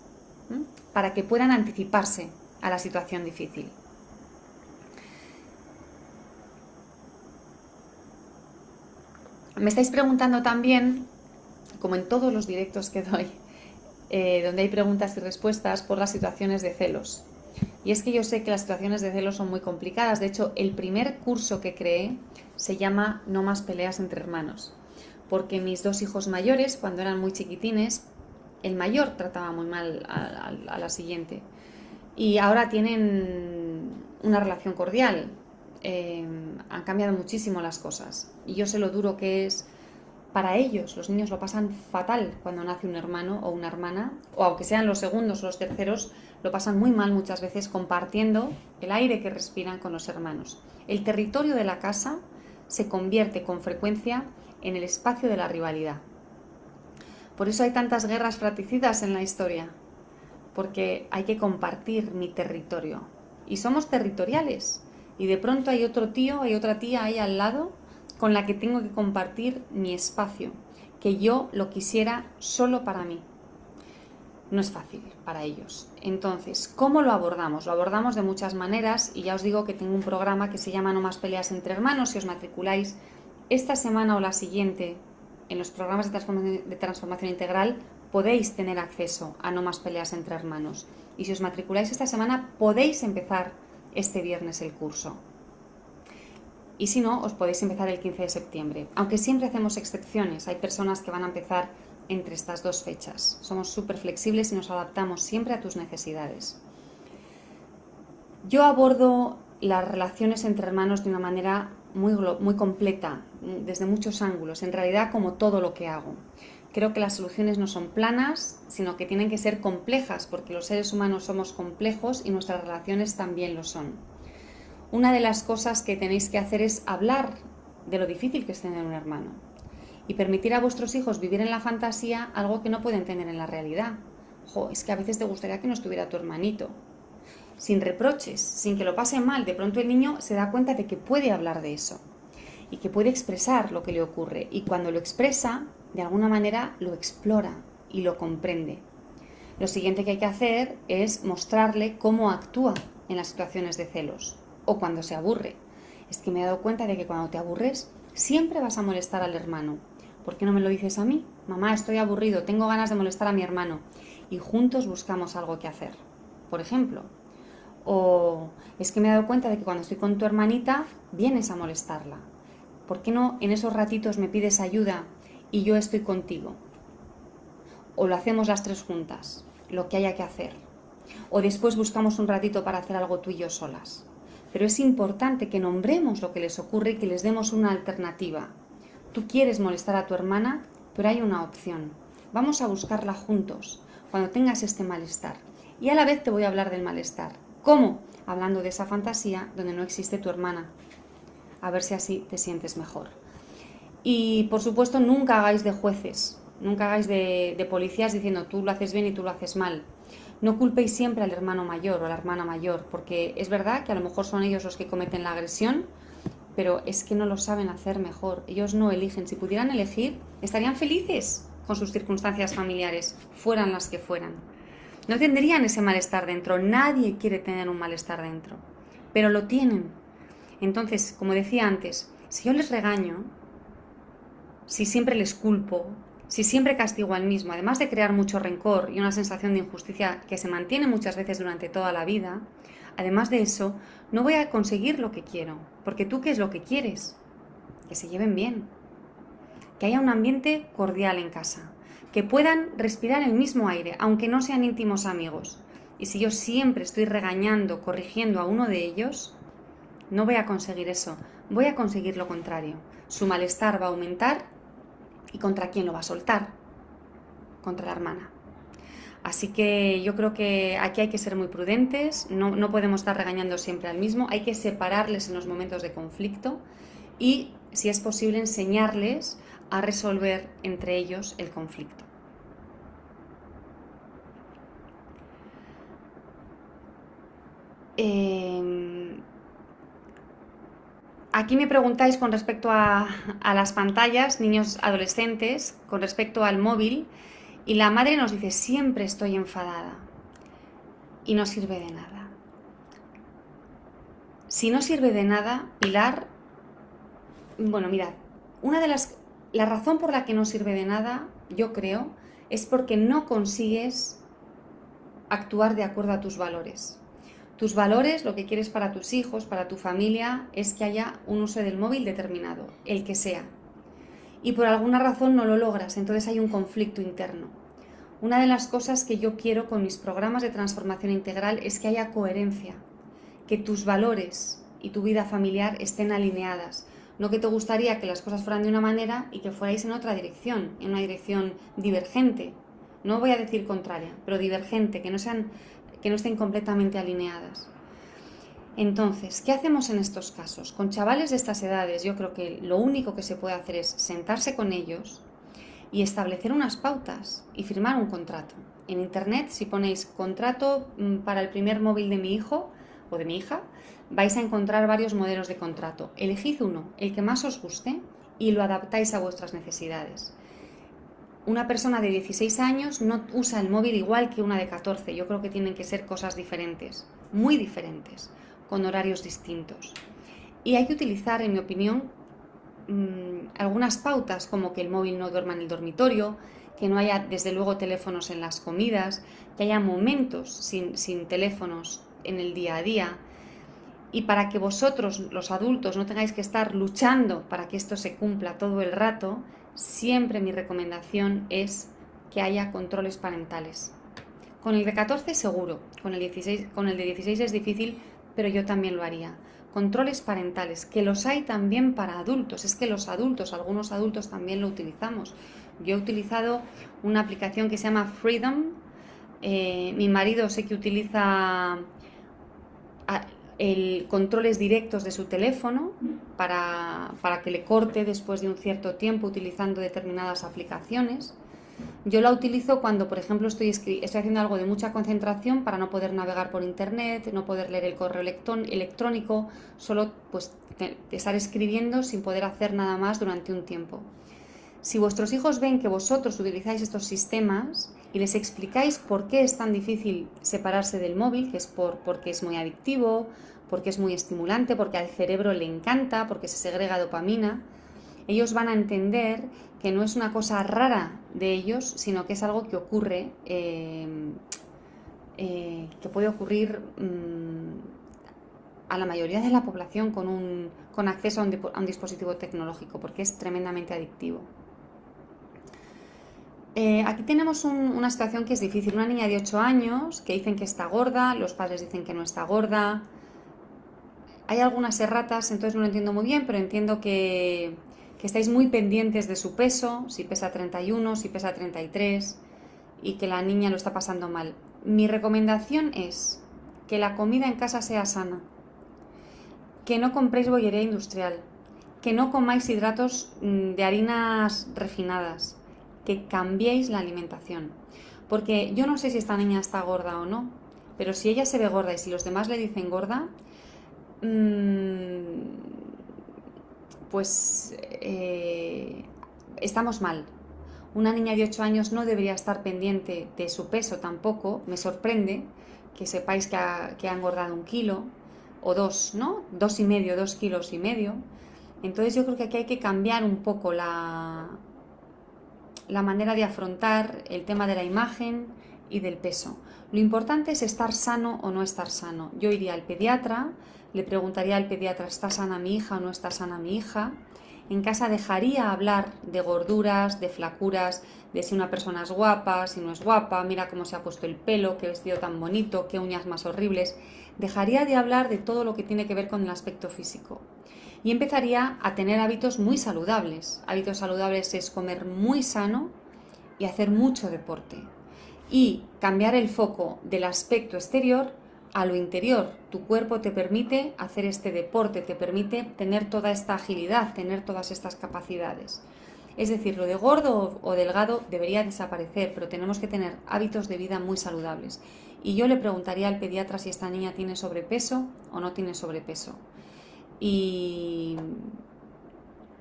para que puedan anticiparse a la situación difícil. Me estáis preguntando también, como en todos los directos que doy, eh, donde hay preguntas y respuestas por las situaciones de celos. Y es que yo sé que las situaciones de celos son muy complicadas. De hecho, el primer curso que creé se llama No más peleas entre hermanos. Porque mis dos hijos mayores, cuando eran muy chiquitines, el mayor trataba muy mal a, la siguiente. Y ahora tienen una relación cordial. Eh, han cambiado muchísimo las cosas. Y yo sé lo duro que es para ellos. Los niños lo pasan fatal cuando nace un hermano o una hermana, o aunque sean los segundos o los terceros, lo pasan muy mal muchas veces compartiendo el aire que respiran con los hermanos. El territorio de la casa se convierte con frecuencia en el espacio de la rivalidad. Por eso hay tantas guerras fratricidas en la historia, porque hay que compartir mi territorio. Y somos territoriales. Y de pronto hay otro tío, hay otra tía ahí al lado con la que tengo que compartir mi espacio, que yo lo quisiera solo para mí. no es fácil para ellos. Entonces, ¿cómo lo abordamos? Lo abordamos de muchas maneras y ya os digo que tengo un programa que se llama No más peleas entre hermanos. Si os matriculáis esta semana o la siguiente en los programas de transformación, de transformación integral, podéis tener acceso a No más peleas entre hermanos. Y si os matriculáis esta semana, podéis empezar este viernes el curso. Y si no, os podéis empezar el 15 de septiembre. Aunque siempre hacemos excepciones, hay personas que van a empezar entre estas dos fechas. Somos súper flexibles y nos adaptamos siempre a tus necesidades. Yo abordo las relaciones entre hermanos de una manera muy, muy completa, desde muchos ángulos, en realidad como todo lo que hago. Creo que las soluciones no son planas, sino que tienen que ser complejas, porque los seres humanos somos complejos y nuestras relaciones también lo son. Una de las cosas que tenéis que hacer es hablar de lo difícil que es tener un hermano y permitir a vuestros hijos vivir en la fantasía algo que no pueden tener en la realidad. Jo, es que a veces te gustaría que no estuviera tu hermanito. Sin reproches, sin que lo pase mal, de pronto el niño se da cuenta de que puede hablar de eso y que puede expresar lo que le ocurre. Y cuando lo expresa, de alguna manera lo explora y lo comprende. Lo siguiente que hay que hacer es mostrarle cómo actúa en las situaciones de celos o cuando se aburre. Es que me he dado cuenta de que cuando te aburres siempre vas a molestar al hermano ¿por qué no me lo dices a mí? Mamá, estoy aburrido, tengo ganas de molestar a mi hermano. Y juntos buscamos algo que hacer, por ejemplo. O es que me he dado cuenta de que cuando estoy con tu hermanita, vienes a molestarla. ¿Por qué no en esos ratitos me pides ayuda y yo estoy contigo? O lo hacemos las tres juntas, lo que haya que hacer. O después buscamos un ratito para hacer algo tú y yo solas. Pero es importante que nombremos lo que les ocurre y que les demos una alternativa. Tú quieres molestar a tu hermana, pero hay una opción. Vamos a buscarla juntos cuando tengas este malestar. Y a la vez te voy a hablar del malestar. ¿Cómo? Hablando de esa fantasía donde no existe tu hermana. A ver si así te sientes mejor. Y por supuesto, nunca hagáis de jueces, nunca hagáis de, policías diciendo tú lo haces bien y tú lo haces mal. No culpéis siempre al hermano mayor o a la hermana mayor, porque es verdad que a lo mejor son ellos los que cometen la agresión, pero es que no lo saben hacer mejor. Ellos no eligen. Si pudieran elegir, estarían felices con sus circunstancias familiares, fueran las que fueran. No tendrían ese malestar dentro. Nadie quiere tener un malestar dentro, pero lo tienen. Entonces, como decía antes, si yo les regaño, si siempre les culpo, si siempre castigo al mismo, además de crear mucho rencor y una sensación de injusticia que se mantiene muchas veces durante toda la vida, además de eso, no voy a conseguir lo que quiero, porque tú qué es lo que quieres? Que se lleven bien, que haya un ambiente cordial en casa, que puedan respirar el mismo aire, aunque no sean íntimos amigos. Y si yo siempre estoy regañando, corrigiendo a uno de ellos, no voy a conseguir eso, voy a conseguir lo contrario. Su malestar va a aumentar y contra quién lo va a soltar? Contra la hermana. Así que yo creo que aquí hay que ser muy prudentes, no, podemos estar regañando siempre al mismo, hay que separarles en los momentos de conflicto y, si es posible, enseñarles a resolver entre ellos el conflicto. Em, aquí me preguntáis con respecto a, las pantallas, niños adolescentes, con respecto al móvil. Y la madre nos dice, siempre estoy enfadada. Y no sirve de nada. Si no sirve de nada, Pilar, bueno, mirad, una de las, la razón por la que no sirve de nada, yo creo, es porque no consigues actuar de acuerdo a tus valores. Tus valores, lo que quieres para tus hijos, para tu familia, es que haya un uso del móvil determinado, el que sea. Y por alguna razón no lo logras, entonces hay un conflicto interno. Una de las cosas que yo quiero con mis programas de transformación integral es que haya coherencia, que tus valores y tu vida familiar estén alineadas. No que te gustaría que las cosas fueran de una manera y que fuerais en otra dirección, en una dirección divergente. No voy a decir contraria, pero divergente, que no, sean, que no estén completamente alineadas. Entonces, ¿qué hacemos en estos casos? Con chavales de estas edades, yo creo que lo único que se puede hacer es sentarse con ellos, y establecer unas pautas y firmar un contrato. En Internet, si ponéis contrato mm, para el primer móvil de mi hijo o de mi hija, vais a encontrar varios modelos de contrato. Elegid uno, el que más os guste, y lo adaptáis a vuestras necesidades. Una persona de 16 años no usa el móvil igual que una de 14. Yo creo que tienen que ser cosas diferentes, muy diferentes, con horarios distintos. Y hay que utilizar, en mi opinión, mm, algunas pautas como que el móvil no duerma en el dormitorio, que no haya desde luego teléfonos en las comidas, que haya momentos sin, sin teléfonos en el día a día. Y para que vosotros, los adultos, no tengáis que estar luchando para que esto se cumpla todo el rato, siempre mi recomendación es que haya controles parentales. Con el de 14 seguro, con el, 16, con el de 16 es difícil, pero yo también lo haría. Controles parentales, que los hay también para adultos. Es que los adultos, algunos adultos también lo utilizamos. Yo he utilizado una aplicación que se llama Freedom. Eh, mi marido sé que utiliza el controles directos de su teléfono para, que le corte después de un cierto tiempo utilizando determinadas aplicaciones. Yo la utilizo cuando, por ejemplo, estoy, estoy haciendo algo de mucha concentración para no poder navegar por internet, no poder leer el correo electrónico, solo pues, estar escribiendo sin poder hacer nada más durante un tiempo. Si vuestros hijos ven que vosotros utilizáis estos sistemas y les explicáis por qué es tan difícil separarse del móvil, que es por, porque es muy adictivo, porque es muy estimulante, porque al cerebro le encanta, porque se segrega dopamina, ellos van a entender que no es una cosa rara de ellos, sino que es algo que ocurre, eh, eh, que puede ocurrir mm, a la mayoría de la población con, un, con acceso a un, dispositivo tecnológico, porque es tremendamente adictivo. Eh, aquí tenemos una situación que es difícil. Una niña de 8 años que dicen que está gorda, los padres dicen que no está gorda, hay algunas erratas, entonces no lo entiendo muy bien, pero entiendo que, estáis muy pendientes de su peso, si pesa 31, si pesa 33 y que la niña lo está pasando mal. Mi recomendación es que la comida en casa sea sana, que no compréis bollería industrial, que no comáis hidratos mm, de harinas refinadas, que cambiéis la alimentación. Porque yo no sé si esta niña está gorda o no, pero si ella se ve gorda y si los demás le dicen gorda, Mm, pues eh, estamos mal. Una niña de 8 años no debería estar pendiente de su peso tampoco. Me sorprende que sepáis que ha, que ha engordado un kilo o dos, ¿no? Dos y medio, dos kilos y medio. Entonces yo creo que aquí hay que cambiar un poco la, la manera de afrontar el tema de la imagen y del peso. Lo importante es estar sano o no estar sano. Yo iría al pediatra, le preguntaría al pediatra, ¿está sana mi hija o no está sana mi hija? En casa dejaría hablar de gorduras, de flacuras, de si una persona es guapa, si no es guapa, mira cómo se ha puesto el pelo, qué vestido tan bonito, qué uñas más horribles. Dejaría de hablar de todo lo que tiene que ver con el aspecto físico. Y empezaría a tener hábitos muy saludables. Hábitos saludables es comer muy sano y hacer mucho deporte. Y cambiar el foco del aspecto exterior a lo interior. Tu cuerpo te permite hacer este deporte, te permite tener toda esta agilidad, tener todas estas capacidades. Es decir, lo de gordo o delgado debería desaparecer, pero tenemos que tener hábitos de vida muy saludables. Y yo le preguntaría al pediatra si esta niña tiene sobrepeso o no tiene sobrepeso. Y,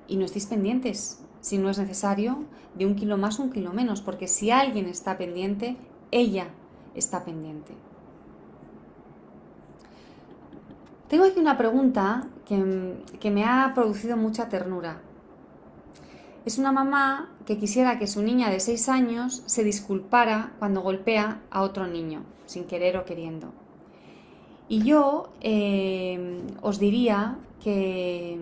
no estéis pendientes, si no es necesario, de un kilo más un kilo menos, porque si alguien está pendiente, ella está pendiente. Tengo aquí una pregunta que, me ha producido mucha ternura. Es una mamá que quisiera que su niña de 6 años se disculpara cuando golpea a otro niño, sin querer o queriendo. Y yo eh, os diría que,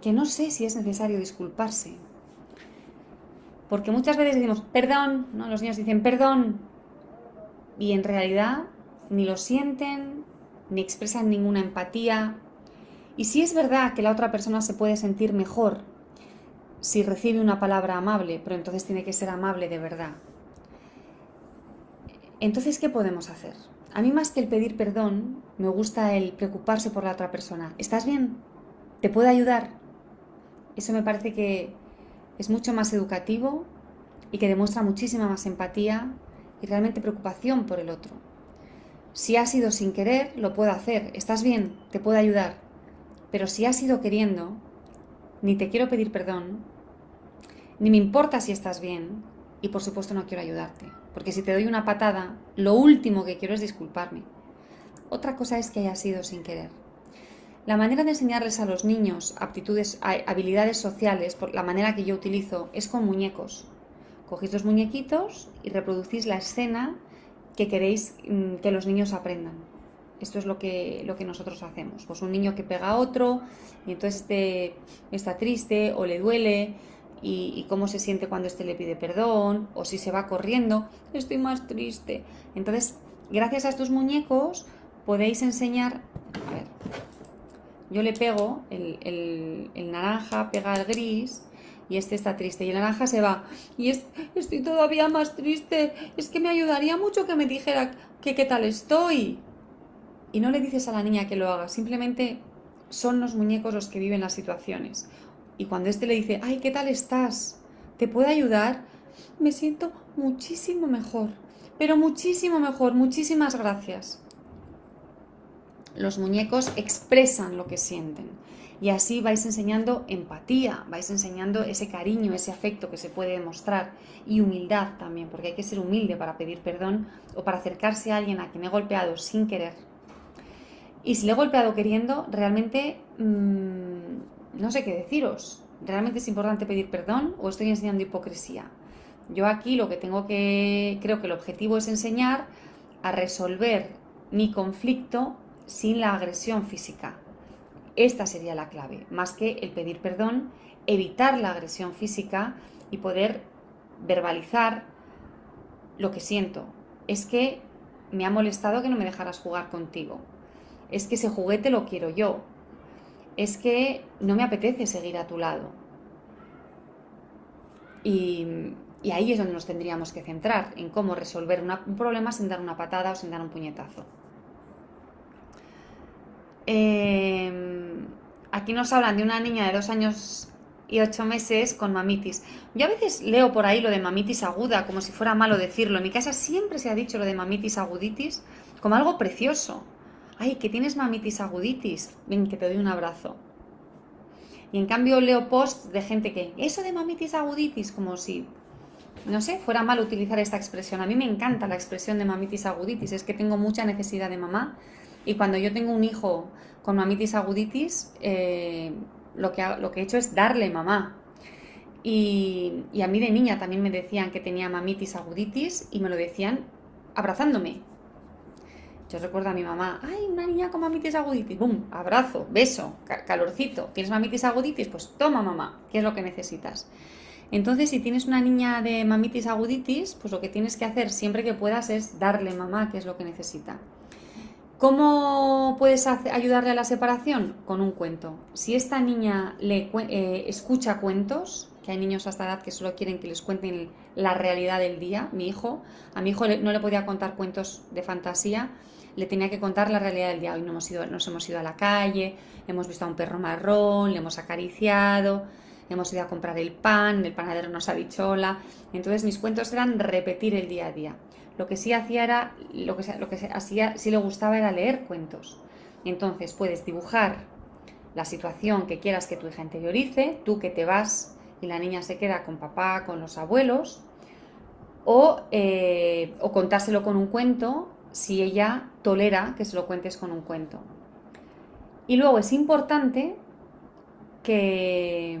que no sé si es necesario disculparse. Porque muchas veces decimos, perdón, ¿no? los niños dicen, perdón. Y en realidad ni lo sienten, ni expresan ninguna empatía. Y si es verdad que la otra persona se puede sentir mejor si recibe una palabra amable, pero entonces tiene que ser amable de verdad. Entonces, ¿qué podemos hacer? A mí más que el pedir perdón, me gusta el preocuparse por la otra persona. ¿Estás bien? ¿Te puedo ayudar? Eso me parece que es mucho más educativo y que demuestra muchísima más empatía y realmente preocupación por el otro. Si ha sido sin querer, lo puedo hacer. ¿Estás bien? Te puedo ayudar. Pero si ha sido queriendo, ni te quiero pedir perdón, ni me importa si estás bien y por supuesto no quiero ayudarte, porque si te doy una patada, lo último que quiero es disculparme. Otra cosa es que haya sido sin querer. La manera de enseñarles a los niños aptitudes, habilidades sociales, por la manera que yo utilizo, es con muñecos. Cogéis dos muñequitos y reproducís la escena que queréis mm, que los niños aprendan. Esto es lo que, lo que nosotros hacemos. Pues un niño que pega a otro y entonces este está triste o le duele y, cómo se siente cuando este le pide perdón o si se va corriendo, estoy más triste. Entonces, gracias a estos muñecos podéis enseñar, a ver, yo le pego el, el, naranja, pega al gris y este está triste y el naranja se va y estoy todavía más triste, es que me ayudaría mucho que me dijera que qué tal estoy. Y no le dices a la niña que lo haga, simplemente son los muñecos los que viven las situaciones. Y cuando éste le dice, ay, ¿qué tal estás? ¿Te puedo ayudar? Me siento muchísimo mejor, pero muchísimo mejor, muchísimas gracias. Los muñecos expresan lo que sienten y así vais enseñando empatía, vais enseñando ese cariño, ese afecto que se puede demostrar y humildad también, porque hay que ser humilde para pedir perdón o para acercarse a alguien a quien he golpeado sin querer. Y si le he golpeado queriendo, realmente mmm, no sé qué deciros. ¿Realmente es importante pedir perdón o estoy enseñando hipocresía? Yo aquí lo que tengo que, creo que el objetivo es enseñar a resolver mi conflicto sin la agresión física. Esta sería la clave, más que el pedir perdón, evitar la agresión física y poder verbalizar lo que siento. Es que me ha molestado que no me dejaras jugar contigo. Es que ese juguete lo quiero yo es que no me apetece seguir a tu lado. Y, ahí es donde nos tendríamos que centrar, en cómo resolver un problema sin dar una patada o sin dar un puñetazo. Em, aquí nos hablan de una niña de dos años y ocho meses con mamitis. Yo a veces leo por ahí lo de mamitis aguda, como si fuera malo decirlo. En mi casa siempre se ha dicho lo de mamitis aguditis como algo precioso ay, que tienes mamitis aguditis, ven que te doy un abrazo. Y en cambio leo posts de gente que, eso de mamitis aguditis, como si, no sé, fuera mal utilizar esta expresión. A mí me encanta la expresión de mamitis aguditis, es que tengo mucha necesidad de mamá y cuando yo tengo un hijo con mamitis aguditis, eh, lo, que, lo que he hecho es darle mamá. Y, y a mí de niña también me decían que tenía mamitis aguditis y me lo decían abrazándome. Yo recuerdo a mi mamá, ay, una niña con mamitis aguditis, ¡bum! Abrazo, beso, calorcito. ¿Tienes mamitis aguditis? Pues toma mamá, ¿qué es lo que necesitas? Entonces, si tienes una niña de mamitis aguditis, pues lo que tienes que hacer siempre que puedas es darle mamá, qué es lo que necesita. ¿Cómo puedes ayudarle a la separación? Con un cuento. Si esta niña le eh, escucha cuentos, que hay niños hasta edad que solo quieren que les cuenten la realidad del día, mi hijo, a mi hijo no le podía contar cuentos de fantasía, le tenía que contar la realidad del día. Hoy no hemos ido, nos hemos ido a la calle, hemos visto a un perro marrón, le hemos acariciado, hemos ido a comprar el pan, el panadero nos ha dicho hola. Entonces mis cuentos eran repetir el día a día. Lo que sí hacía era, lo que, lo que hacía, sí le gustaba era leer cuentos. Entonces puedes dibujar la situación que quieras que tu hija interiorice, tú que te vas y la niña se queda con papá, con los abuelos, o, eh, o contárselo con un cuento si ella tolera que se lo cuentes con un cuento. Y luego es importante que,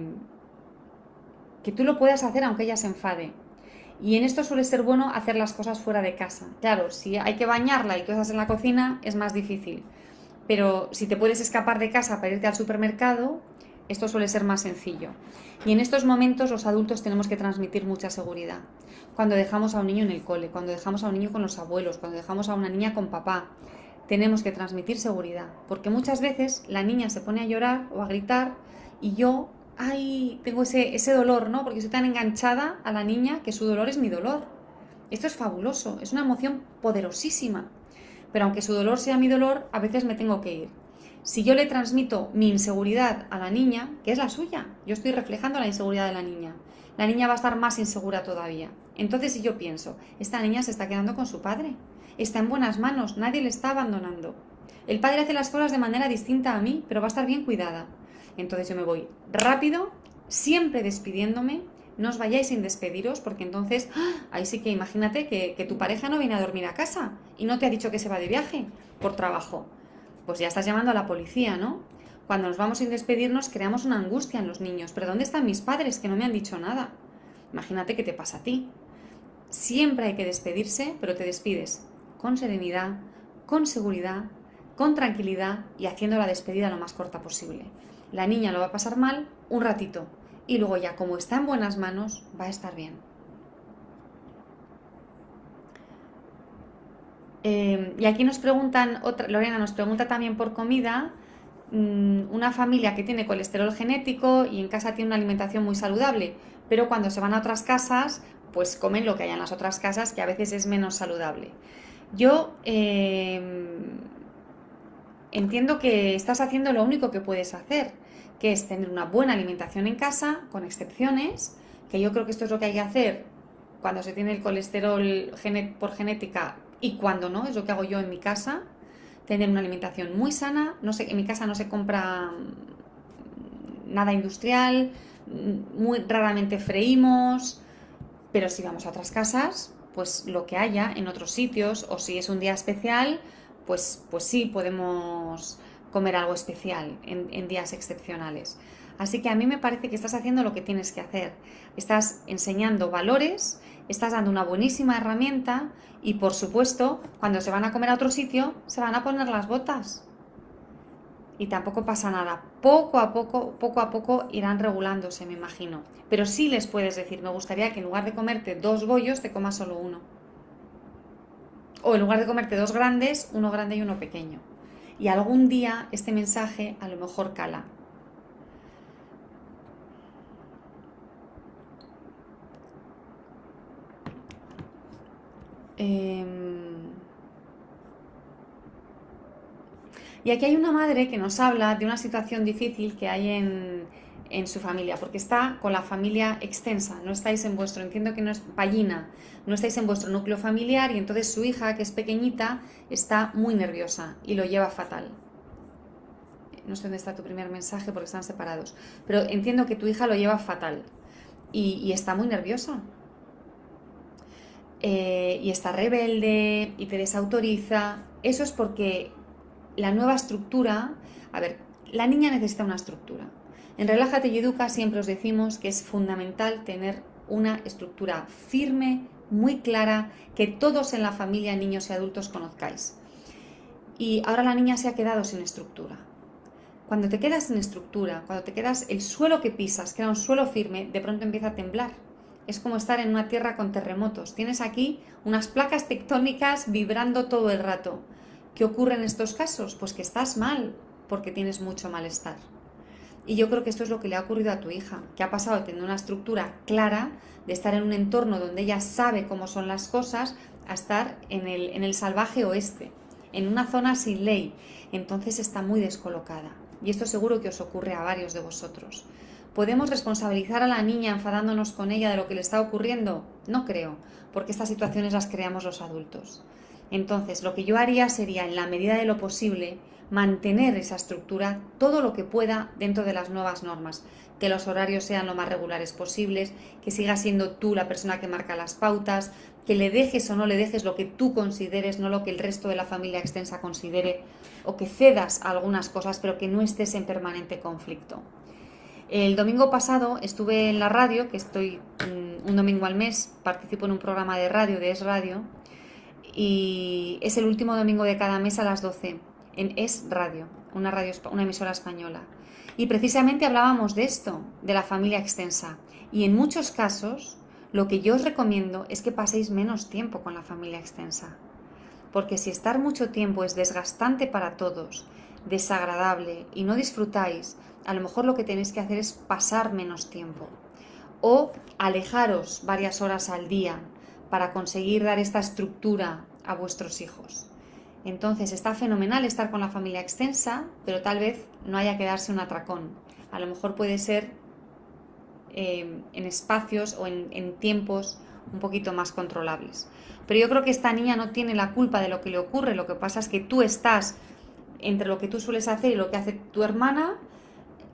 que tú lo puedas hacer aunque ella se enfade. Y en esto suele ser bueno hacer las cosas fuera de casa. Claro, si hay que bañarla y estás en la cocina es más difícil. Pero si te puedes escapar de casa para irte al supermercado, esto suele ser más sencillo. Y en estos momentos los adultos tenemos que transmitir mucha seguridad. Cuando dejamos a un niño en el cole, cuando dejamos a un niño con los abuelos, cuando dejamos a una niña con papá, tenemos que transmitir seguridad. Porque muchas veces la niña se pone a llorar o a gritar y yo, ay, tengo ese, ese dolor, ¿no? Porque estoy tan enganchada a la niña que su dolor es mi dolor. Esto es fabuloso, es una emoción poderosísima. Pero aunque su dolor sea mi dolor, a veces me tengo que ir. Si yo le transmito mi inseguridad a la niña, que es la suya, yo estoy reflejando la inseguridad de la niña, la niña va a estar más insegura todavía. Entonces, si yo pienso, esta niña se está quedando con su padre, está en buenas manos, nadie le está abandonando. El padre hace las cosas de manera distinta a mí, pero va a estar bien cuidada. Entonces yo me voy rápido, siempre despidiéndome, no os vayáis sin despediros, porque entonces, ¡ah! ahí sí que imagínate que, que, tu pareja no viene a dormir a casa y no te ha dicho que se va de viaje por trabajo. Pues ya estás llamando a la policía, ¿no? Cuando nos vamos sin despedirnos creamos una angustia en los niños. ¿Pero dónde están mis padres que no me han dicho nada? Imagínate qué te pasa a ti. Siempre hay que despedirse, pero te despides con serenidad, con seguridad, con tranquilidad y haciendo la despedida lo más corta posible. La niña lo va a pasar mal un ratito y luego ya como está en buenas manos va a estar bien. Eh, y aquí nos preguntan, otra, Lorena nos pregunta también por comida, mm, una familia que tiene colesterol genético y en casa tiene una alimentación muy saludable, pero cuando se van a otras casas, pues comen lo que hay en las otras casas, que a veces es menos saludable. Yo em, entiendo que estás haciendo lo único que puedes hacer, que es tener una buena alimentación en casa, con excepciones, que yo creo que esto es lo que hay que hacer cuando se tiene el colesterol por genética y cuando no, es lo que hago yo en mi casa, tener una alimentación muy sana, no sé, en mi casa no se compra mm, nada industrial, mm, muy raramente freímos, pero si vamos a otras casas, pues lo que haya en otros sitios, o si es un día especial, pues, pues sí podemos comer algo especial en, en días excepcionales. Así que a mí me parece que estás haciendo lo que tienes que hacer. Estás enseñando valores, estás dando una buenísima herramienta y por supuesto, cuando se van a comer a otro sitio, se van a poner las botas y tampoco pasa nada. Poco a poco, poco a poco irán regulándose, me imagino. Pero sí les puedes decir, me gustaría que en lugar de comerte dos bollos, te comas solo uno. O en lugar de comerte dos grandes, uno grande y uno pequeño. Y algún día este mensaje a lo mejor cala. Eh... Y aquí hay una madre que nos habla de una situación difícil que hay en, su familia, porque está con la familia extensa, no estáis en vuestro, entiendo que no es pallina, no estáis en vuestro núcleo familiar y entonces su hija, que es pequeñita, está muy nerviosa y lo lleva fatal. No sé dónde está tu primer mensaje porque están separados, pero entiendo que tu hija lo lleva fatal y, está muy nerviosa. Eh, y está rebelde y te desautoriza. Eso es porque la nueva estructura, a ver, la niña necesita una estructura. En Relájate y Educa siempre os decimos que es fundamental tener una estructura firme, muy clara, que todos en la familia, niños y adultos, conozcáis. Y ahora la niña se ha quedado sin estructura. Cuando te quedas sin estructura, cuando te quedas el suelo que pisas, que era un suelo firme, de pronto empieza a temblar. Es como estar en una tierra con terremotos. Tienes aquí unas placas tectónicas vibrando todo el rato. ¿Qué ocurre en estos casos? Pues que estás mal porque tienes mucho malestar. Y yo creo que esto es lo que le ha ocurrido a tu hija, que ha pasado de tener una estructura clara, de estar en un entorno donde ella sabe cómo son las cosas, a estar en el, en el salvaje oeste, en una zona sin ley. Entonces está muy descolocada. Y esto seguro que os ocurre a varios de vosotros. ¿Podemos responsabilizar a la niña enfadándonos con ella de lo que le está ocurriendo? No creo, porque estas situaciones las creamos los adultos. Entonces, lo que yo haría sería, en la medida de lo posible, mantener esa estructura todo lo que pueda dentro de las nuevas normas, que los horarios sean lo más regulares posibles, que sigas siendo tú la persona que marca las pautas, que le dejes o no le dejes lo que tú consideres, no lo que el resto de la familia extensa considere, o que cedas a algunas cosas, pero que no estés en permanente conflicto. El domingo pasado estuve en la radio, que estoy mm, un domingo al mes, participo en un programa de radio, de Es Radio, y es el último domingo de cada mes a las 12 en Es Radio, una, radio, una emisora española. Y precisamente hablábamos de esto, de la familia extensa. Y en muchos casos, lo que yo os recomiendo es que paséis menos tiempo con la familia extensa. Porque si estar mucho tiempo es desgastante para todos, desagradable y no disfrutáis, a lo mejor lo que tenéis que hacer es pasar menos tiempo. O alejaros varias horas al día para conseguir dar esta estructura a vuestros hijos. Entonces está fenomenal estar con la familia extensa, pero tal vez no haya que darse un atracón. A lo mejor puede ser eh, en espacios o en, en tiempos un poquito más controlables. Pero yo creo que esta niña no tiene la culpa de lo que le ocurre, lo que pasa es que tú estás entre lo que tú sueles hacer y lo que hace tu hermana,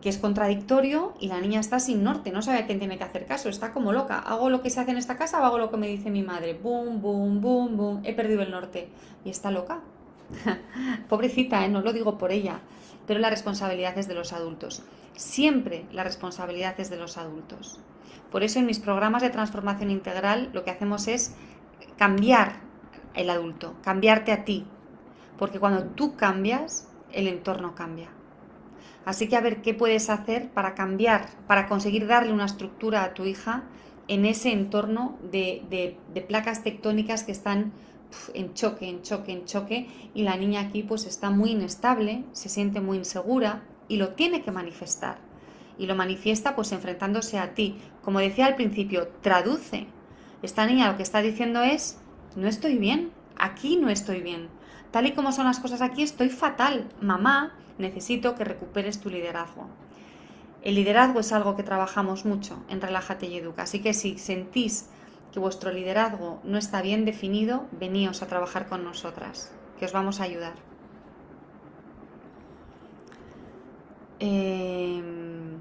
que es contradictorio y la niña está sin norte, no sabe a quién tiene que hacer caso, está como loca. ¿Hago lo que se hace en esta casa o hago lo que me dice mi madre? Boom, boom, boom, boom, he perdido el norte. Y está loca. Pobrecita, ¿eh? no lo digo por ella, pero la responsabilidad es de los adultos. Siempre la responsabilidad es de los adultos. Por eso en mis programas de transformación integral lo que hacemos es cambiar el adulto, cambiarte a ti. Porque cuando tú cambias, el entorno cambia. Así que a ver qué puedes hacer para cambiar, para conseguir darle una estructura a tu hija en ese entorno de, placas tectónicas que están en choque, en choque, en choque y la niña aquí pues está muy inestable, se siente muy insegura y lo tiene que manifestar. Y lo manifiesta pues enfrentándose a ti. Como decía al principio, traduce. Esta niña lo que está diciendo es, no estoy bien, aquí no estoy bien. Tal y como son las cosas aquí, estoy fatal. Mamá, necesito que recuperes tu liderazgo. El liderazgo es algo que trabajamos mucho en Relájate y Educa, así que si sentís que vuestro liderazgo no está bien definido, veníos a trabajar con nosotras, que os vamos a ayudar. Em,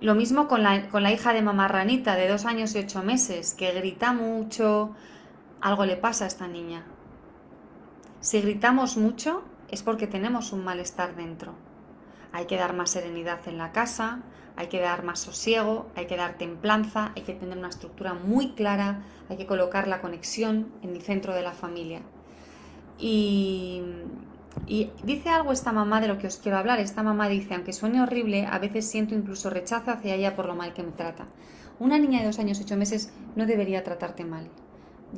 lo mismo con la, con la hija de mamá ranita de dos años y ocho meses, que grita mucho, algo le pasa a esta niña. Si gritamos mucho, es porque tenemos un malestar dentro. Hay que dar más serenidad en la casa, hay que dar más sosiego, hay que dar templanza, hay que tener una estructura muy clara, hay que colocar la conexión en el centro de la familia. Y, y dice algo esta mamá de lo que os quiero hablar. Esta mamá dice, aunque suene horrible, a veces siento incluso rechazo hacia ella por lo mal que me trata. Una niña de dos años, ocho meses no debería tratarte mal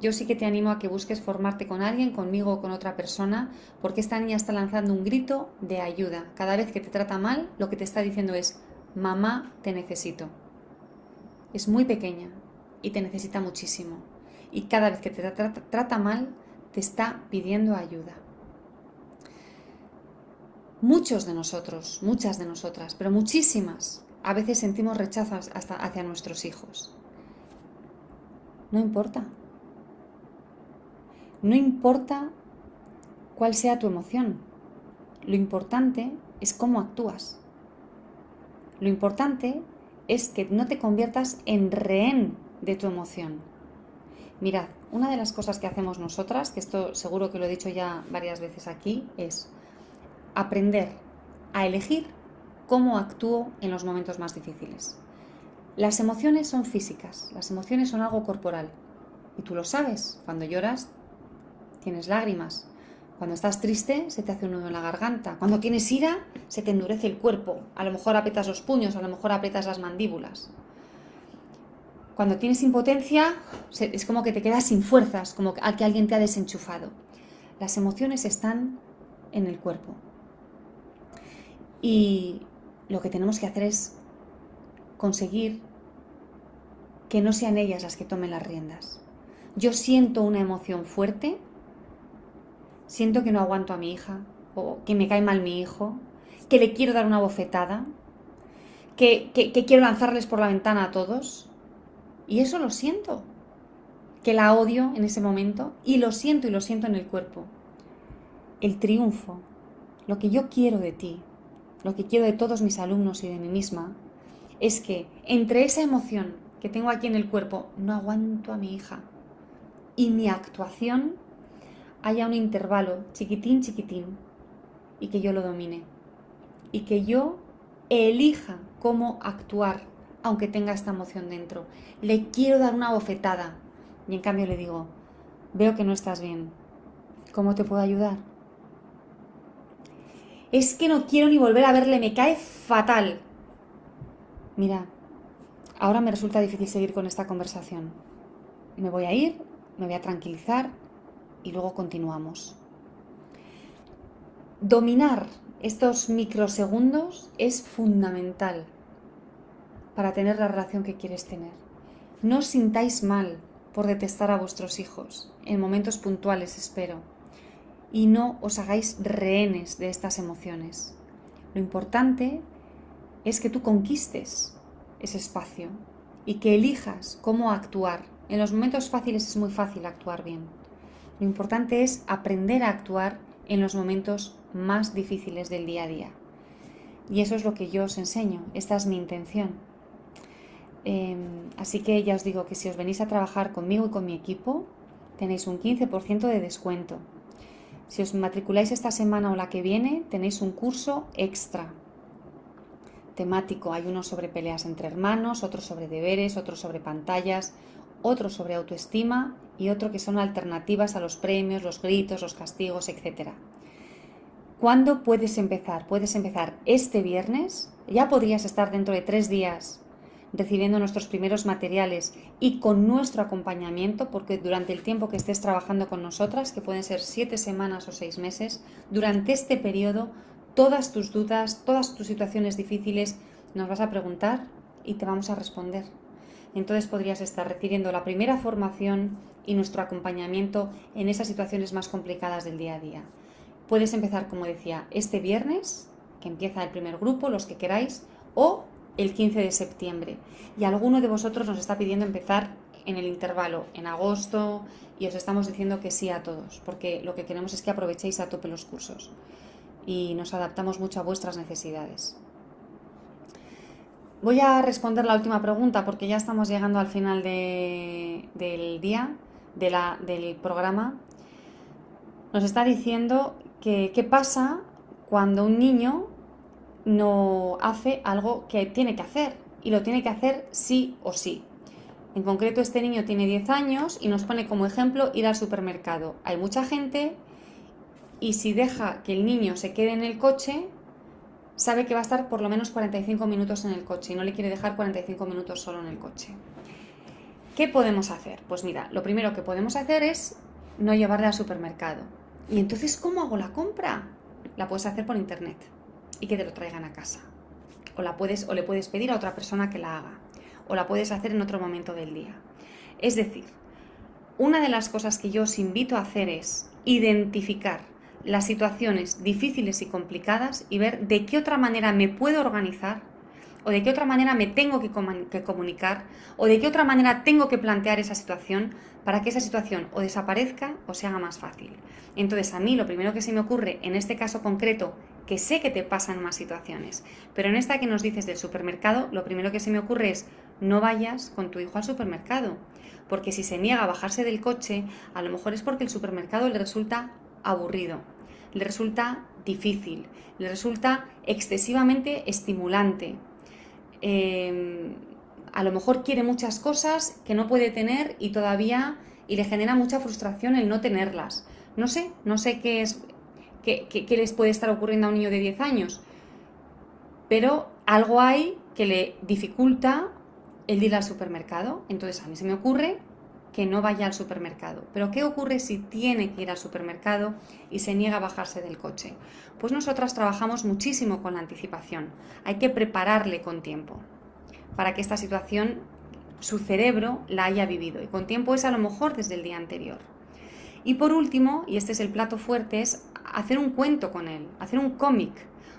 yo sí que te animo a que busques formarte con alguien, conmigo o con otra persona, porque esta niña está lanzando un grito de ayuda. Cada vez que te trata mal, lo que te está diciendo es, mamá, te necesito. Es muy pequeña y te necesita muchísimo. Y cada vez que te trata, mal, te está pidiendo ayuda. Muchos de nosotros, muchas de nosotras, pero muchísimas, a veces sentimos rechazos hasta hacia nuestros hijos. No importa, no importa cuál sea tu emoción, lo importante es cómo actúas. Lo importante es que no te conviertas en rehén de tu emoción. Mirad, una de las cosas que hacemos nosotras, que esto seguro que lo he dicho ya varias veces aquí, es aprender a elegir cómo actúo en los momentos más difíciles. Las emociones son físicas, las emociones son algo corporal. Y tú lo sabes, cuando lloras tienes lágrimas. Cuando estás triste, se te hace un nudo en la garganta. Cuando tienes ira, se te endurece el cuerpo. A lo mejor aprietas los puños, a lo mejor aprietas las mandíbulas. Cuando tienes impotencia, es como que te quedas sin fuerzas, como que alguien te ha desenchufado. Las emociones están en el cuerpo. Y lo que tenemos que hacer es conseguir que no sean ellas las que tomen las riendas. Yo siento una emoción fuerte siento que no aguanto a mi hija, o que me cae mal mi hijo, que le quiero dar una bofetada, que, quiero lanzarles por la ventana a todos. Y eso lo siento, que la odio en ese momento, y lo siento y lo siento en el cuerpo. El triunfo, lo que yo quiero de ti, lo que quiero de todos mis alumnos y de mí misma, es que entre esa emoción que tengo aquí en el cuerpo, no aguanto a mi hija, y mi actuación haya un intervalo chiquitín, chiquitín, y que yo lo domine. Y que yo elija cómo actuar, aunque tenga esta emoción dentro. Le quiero dar una bofetada, y en cambio le digo, veo que no estás bien. ¿Cómo te puedo ayudar? Es que no quiero ni volver a verle, me cae fatal. Mira, ahora me resulta difícil seguir con esta conversación. Me voy a ir, me voy a tranquilizar, y luego continuamos. Dominar estos microsegundos es fundamental para tener la relación que quieres tener. No os sintáis mal por detestar a vuestros hijos, en momentos puntuales espero, y no os hagáis rehenes de estas emociones. Lo importante es que tú conquistes ese espacio y que elijas cómo actuar. En los momentos fáciles es muy fácil actuar bien. Lo importante es aprender a actuar en los momentos más difíciles del día a día. Y eso es lo que yo os enseño, esta es mi intención. Em, así que ya os digo que si os venís a trabajar conmigo y con mi equipo, tenéis un 15% de descuento. Si os matriculáis esta semana o la que viene, tenéis un curso extra temático. Hay uno sobre peleas entre hermanos, otro sobre deberes, otro sobre pantallas, otro sobre autoestima y otro que son alternativas a los premios, los gritos, los castigos, etc. ¿Cuándo puedes empezar? Puedes empezar este viernes. Ya podrías estar dentro de tres días recibiendo nuestros primeros materiales y con nuestro acompañamiento, porque durante el tiempo que estés trabajando con nosotras, que pueden ser siete semanas o seis meses, durante este periodo, todas tus dudas, todas tus situaciones difíciles, nos vas a preguntar y te vamos a responder. Entonces podrías estar recibiendo la primera formación y nuestro acompañamiento en esas situaciones más complicadas del día a día. Puedes empezar, como decía, este viernes, que empieza el primer grupo, los que queráis, o el 15 de septiembre. Y alguno de vosotros nos está pidiendo empezar en el intervalo, en agosto, y os estamos diciendo que sí a todos, porque lo que queremos es que aprovechéis a tope los cursos y nos adaptamos mucho a vuestras necesidades. Voy a responder la última pregunta porque ya estamos llegando al final del día, de la, del programa. Nos está diciendo que qué pasa cuando un niño no hace algo que tiene que hacer y lo tiene que hacer sí o sí. En concreto, este niño tiene 10 años y nos pone como ejemplo ir al supermercado. Hay mucha gente y si deja que el niño se quede en el coche, sabe que va a estar por lo menos 45 minutos en el coche y no le quiere dejar 45 minutos solo en el coche. ¿Qué podemos hacer? Pues mira, lo primero que podemos hacer es no llevarle al supermercado. ¿Y entonces cómo hago la compra? La puedes hacer por internet y que te lo traigan a casa. O, la puedes, o le puedes pedir a otra persona que la haga. O la puedes hacer en otro momento del día. Es decir, una de las cosas que yo os invito a hacer es identificar las situaciones difíciles y complicadas y ver de qué otra manera me puedo organizar o de qué otra manera me tengo que, comunicar o de qué otra manera tengo que plantear esa situación para que esa situación o desaparezca o se haga más fácil. Entonces a mí lo primero que se me ocurre en este caso concreto que sé que te pasan más situaciones. Pero en esta que nos dices del supermercado, lo primero que se me ocurre es no vayas con tu hijo al supermercado, porque si se niega a bajarse del coche, a lo mejor es porque el supermercado le resulta aburrido, le resulta difícil, le resulta excesivamente estimulante. Em, a lo mejor quiere muchas cosas que no puede tener y todavía y le genera mucha frustración el no tenerlas. No sé, no sé qué es qué, les puede estar ocurriendo a un niño de 10 años. Pero algo hay que le dificulta el ir al supermercado. Entonces a mí se me ocurre que no vaya al supermercado. Pero ¿qué ocurre si tiene que ir al supermercado y se niega a bajarse del coche? Pues nosotras trabajamos muchísimo con la anticipación. Hay que prepararle con tiempo para que esta situación su cerebro la haya vivido. Y con tiempo es a lo mejor desde el día anterior. Y por último, y este es el plato fuerte, es hacer un cuento con él, hacer un cómic.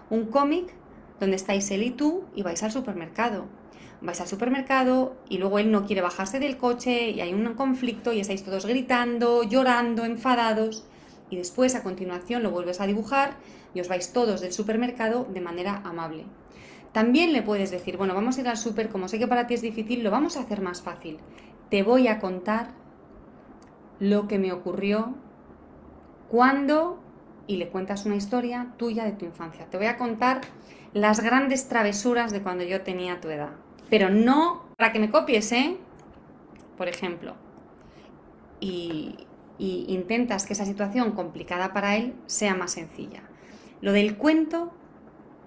Un cómic donde estáis él y tú y vais al supermercado. Vais al supermercado y luego él no quiere bajarse del coche y hay un conflicto y estáis todos gritando, llorando, enfadados. Y después a continuación lo vuelves a dibujar y os vais todos del supermercado de manera amable. También le puedes decir, bueno, vamos a ir al super, como sé que para ti es difícil, lo vamos a hacer más fácil. Te voy a contar lo que me ocurrió cuando, y le cuentas una historia tuya de tu infancia. Te voy a contar las grandes travesuras de cuando yo tenía tu edad. Pero no para que me copies, ¿eh? Por ejemplo. Y, y intentas que esa situación complicada para él sea más sencilla. Lo del cuento,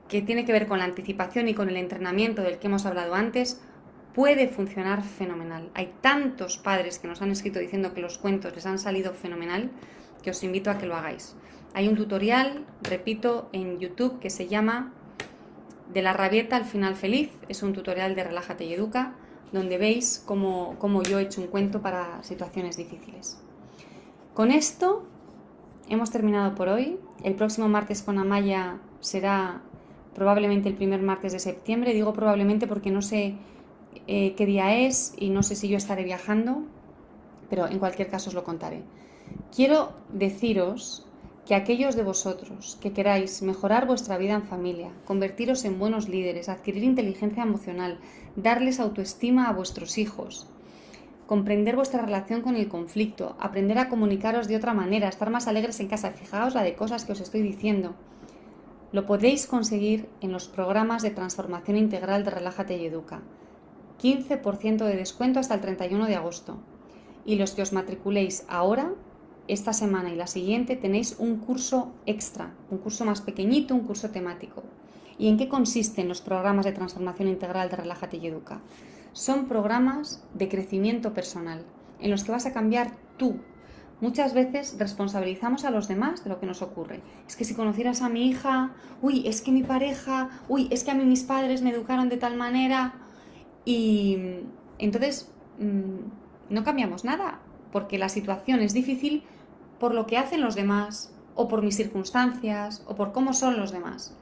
que tiene que ver con la anticipación y con el entrenamiento del que hemos hablado antes, puede funcionar fenomenal. Hay tantos padres que nos han escrito diciendo que los cuentos les han salido fenomenal que os invito a que lo hagáis. Hay un tutorial, repito, en YouTube que se llama De la rabieta al final feliz. Es un tutorial de Relájate y Educa, donde veis cómo, cómo yo he hecho un cuento para situaciones difíciles. Con esto hemos terminado por hoy. El próximo martes con Amaya será probablemente el primer martes de septiembre. Digo probablemente porque no sé eh, qué día es y no sé si yo estaré viajando, pero en cualquier caso os lo contaré. Quiero deciros que aquellos de vosotros que queráis mejorar vuestra vida en familia, convertiros en buenos líderes, adquirir inteligencia emocional, darles autoestima a vuestros hijos, comprender vuestra relación con el conflicto, aprender a comunicaros de otra manera, estar más alegres en casa, fijaos la de cosas que os estoy diciendo, lo podéis conseguir en los programas de transformación integral de Relájate y Educa. 15% de descuento hasta el 31 de agosto. Y los que os matriculéis ahora, esta semana y la siguiente, tenéis un curso extra, un curso más pequeñito, un curso temático. ¿Y en qué consisten los programas de transformación integral de Relájate y Educa? Son programas de crecimiento personal, en los que vas a cambiar tú, Muchas veces responsabilizamos a los demás de lo que nos ocurre. Es que si conocieras a mi hija, uy, es que mi pareja, uy, es que a mí mis padres me educaron de tal manera. Y entonces mm, no cambiamos nada, porque la situación es difícil por lo que hacen los demás, o por mis circunstancias, o por cómo son los demás.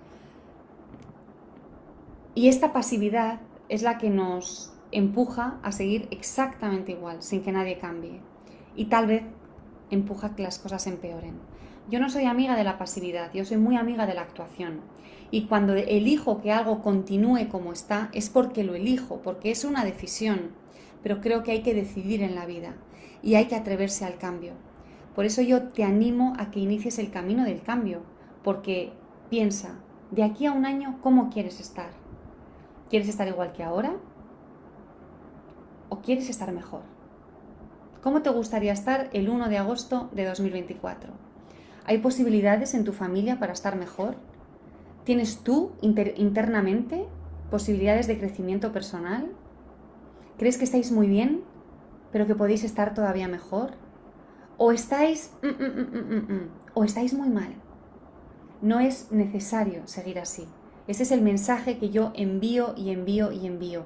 Y esta pasividad es la que nos empuja a seguir exactamente igual, sin que nadie cambie. Y tal vez empuja que las cosas empeoren. Yo no soy amiga de la pasividad, yo soy muy amiga de la actuación. Y cuando elijo que algo continúe como está, es porque lo elijo, porque es una decisión. Pero creo que hay que decidir en la vida y hay que atreverse al cambio. Por eso yo te animo a que inicies el camino del cambio, porque piensa, de aquí a un año, ¿cómo quieres estar? ¿Quieres estar igual que ahora? ¿O quieres estar mejor? ¿Cómo te gustaría estar el 1 de agosto de 2024? ¿Hay posibilidades en tu familia para estar mejor? ¿Tienes tú internamente posibilidades de crecimiento personal? ¿Crees que estáis muy bien, pero que podéis estar todavía mejor? ¿O estáis, mm, mm, mm, o estáis muy mal? No es necesario seguir así. Ese es el mensaje que yo envío y envío y envío.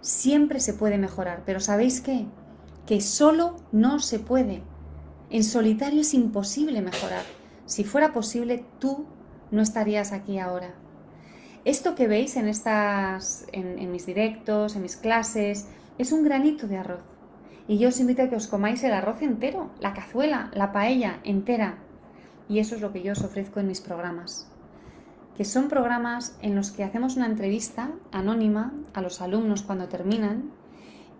Siempre se puede mejorar, pero ¿sabéis qué? que solo no se puede. En solitario es imposible mejorar. Si fuera posible, tú no estarías aquí ahora. Esto que veis en, estas, en, mis directos, en mis clases, es un granito de arroz. Y yo os invito a que os comáis el arroz entero, la cazuela, la paella entera. Y eso es lo que yo os ofrezco en mis programas. Que son programas en los que hacemos una entrevista anónima a los alumnos cuando terminan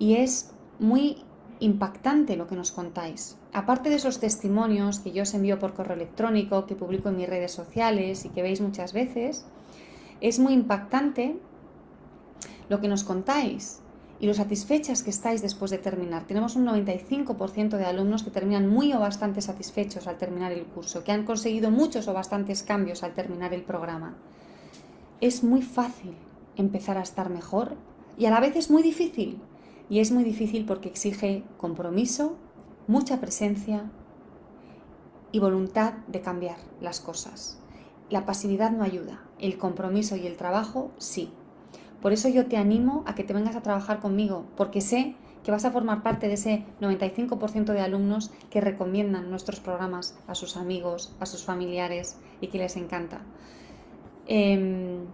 y es muy impactante lo que nos contáis. Aparte de esos testimonios que yo os envío por correo electrónico, que publico en mis redes sociales y que veis muchas veces, es muy impactante lo que nos contáis y lo satisfechas que estáis después de terminar. Tenemos un 95% de alumnos que terminan muy o bastante satisfechos al terminar el curso, que han conseguido muchos o bastantes cambios al terminar el programa. Es muy fácil empezar a estar mejor y a la vez es muy difícil y es muy difícil porque exige compromiso, mucha presencia y voluntad de cambiar las cosas. La pasividad no ayuda, el compromiso y el trabajo sí. Por eso yo te animo a que te vengas a trabajar conmigo, porque sé que vas a formar parte de ese 95% de alumnos que recomiendan nuestros programas a sus amigos, a sus familiares y que les encanta. Em,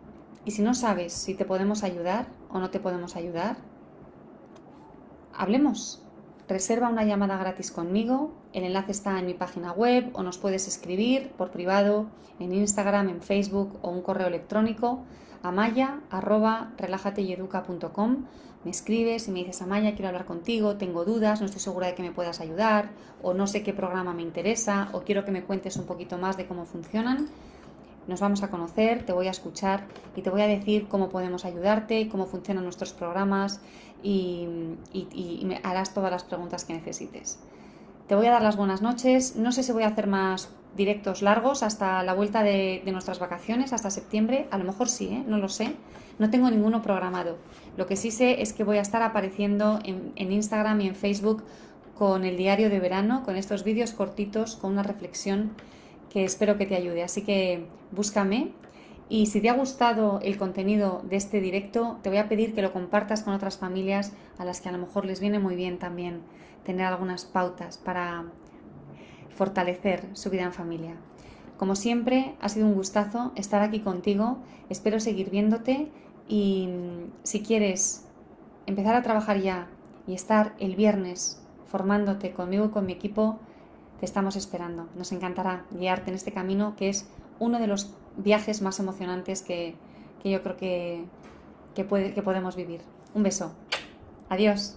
y si no sabes si te podemos ayudar o no te podemos ayudar, hablemos. Reserva una llamada gratis conmigo, el enlace está en mi página web o nos puedes escribir por privado en Instagram, en Facebook o un correo electrónico a maya Me escribes y me dices, Amaya, quiero hablar contigo, tengo dudas, no estoy segura de que me puedas ayudar, o no sé qué programa me interesa, o quiero que me cuentes un poquito más de cómo funcionan nos vamos a conocer, te voy a escuchar y te voy a decir cómo podemos ayudarte, cómo funcionan nuestros programas y, me harás todas las preguntas que necesites. Te voy a dar las buenas noches. No sé si voy a hacer más directos largos hasta la vuelta de, nuestras vacaciones, hasta septiembre. A lo mejor sí, ¿eh? no lo sé. No tengo ninguno programado. Lo que sí sé es que voy a estar apareciendo en, en Instagram y en Facebook con el diario de verano, con estos vídeos cortitos, con una reflexión que espero que te ayude. Así que búscame y si te ha gustado el contenido de este directo, te voy a pedir que lo compartas con otras familias a las que a lo mejor les viene muy bien también tener algunas pautas para fortalecer su vida en familia. Como siempre, ha sido un gustazo estar aquí contigo. Espero seguir viéndote y mm, si quieres empezar a trabajar ya y estar el viernes formándote conmigo y con mi equipo, te estamos esperando. Nos encantará guiarte en este camino que es uno de los viajes más emocionantes que, yo creo que, que, que podemos vivir. Un beso. Adiós.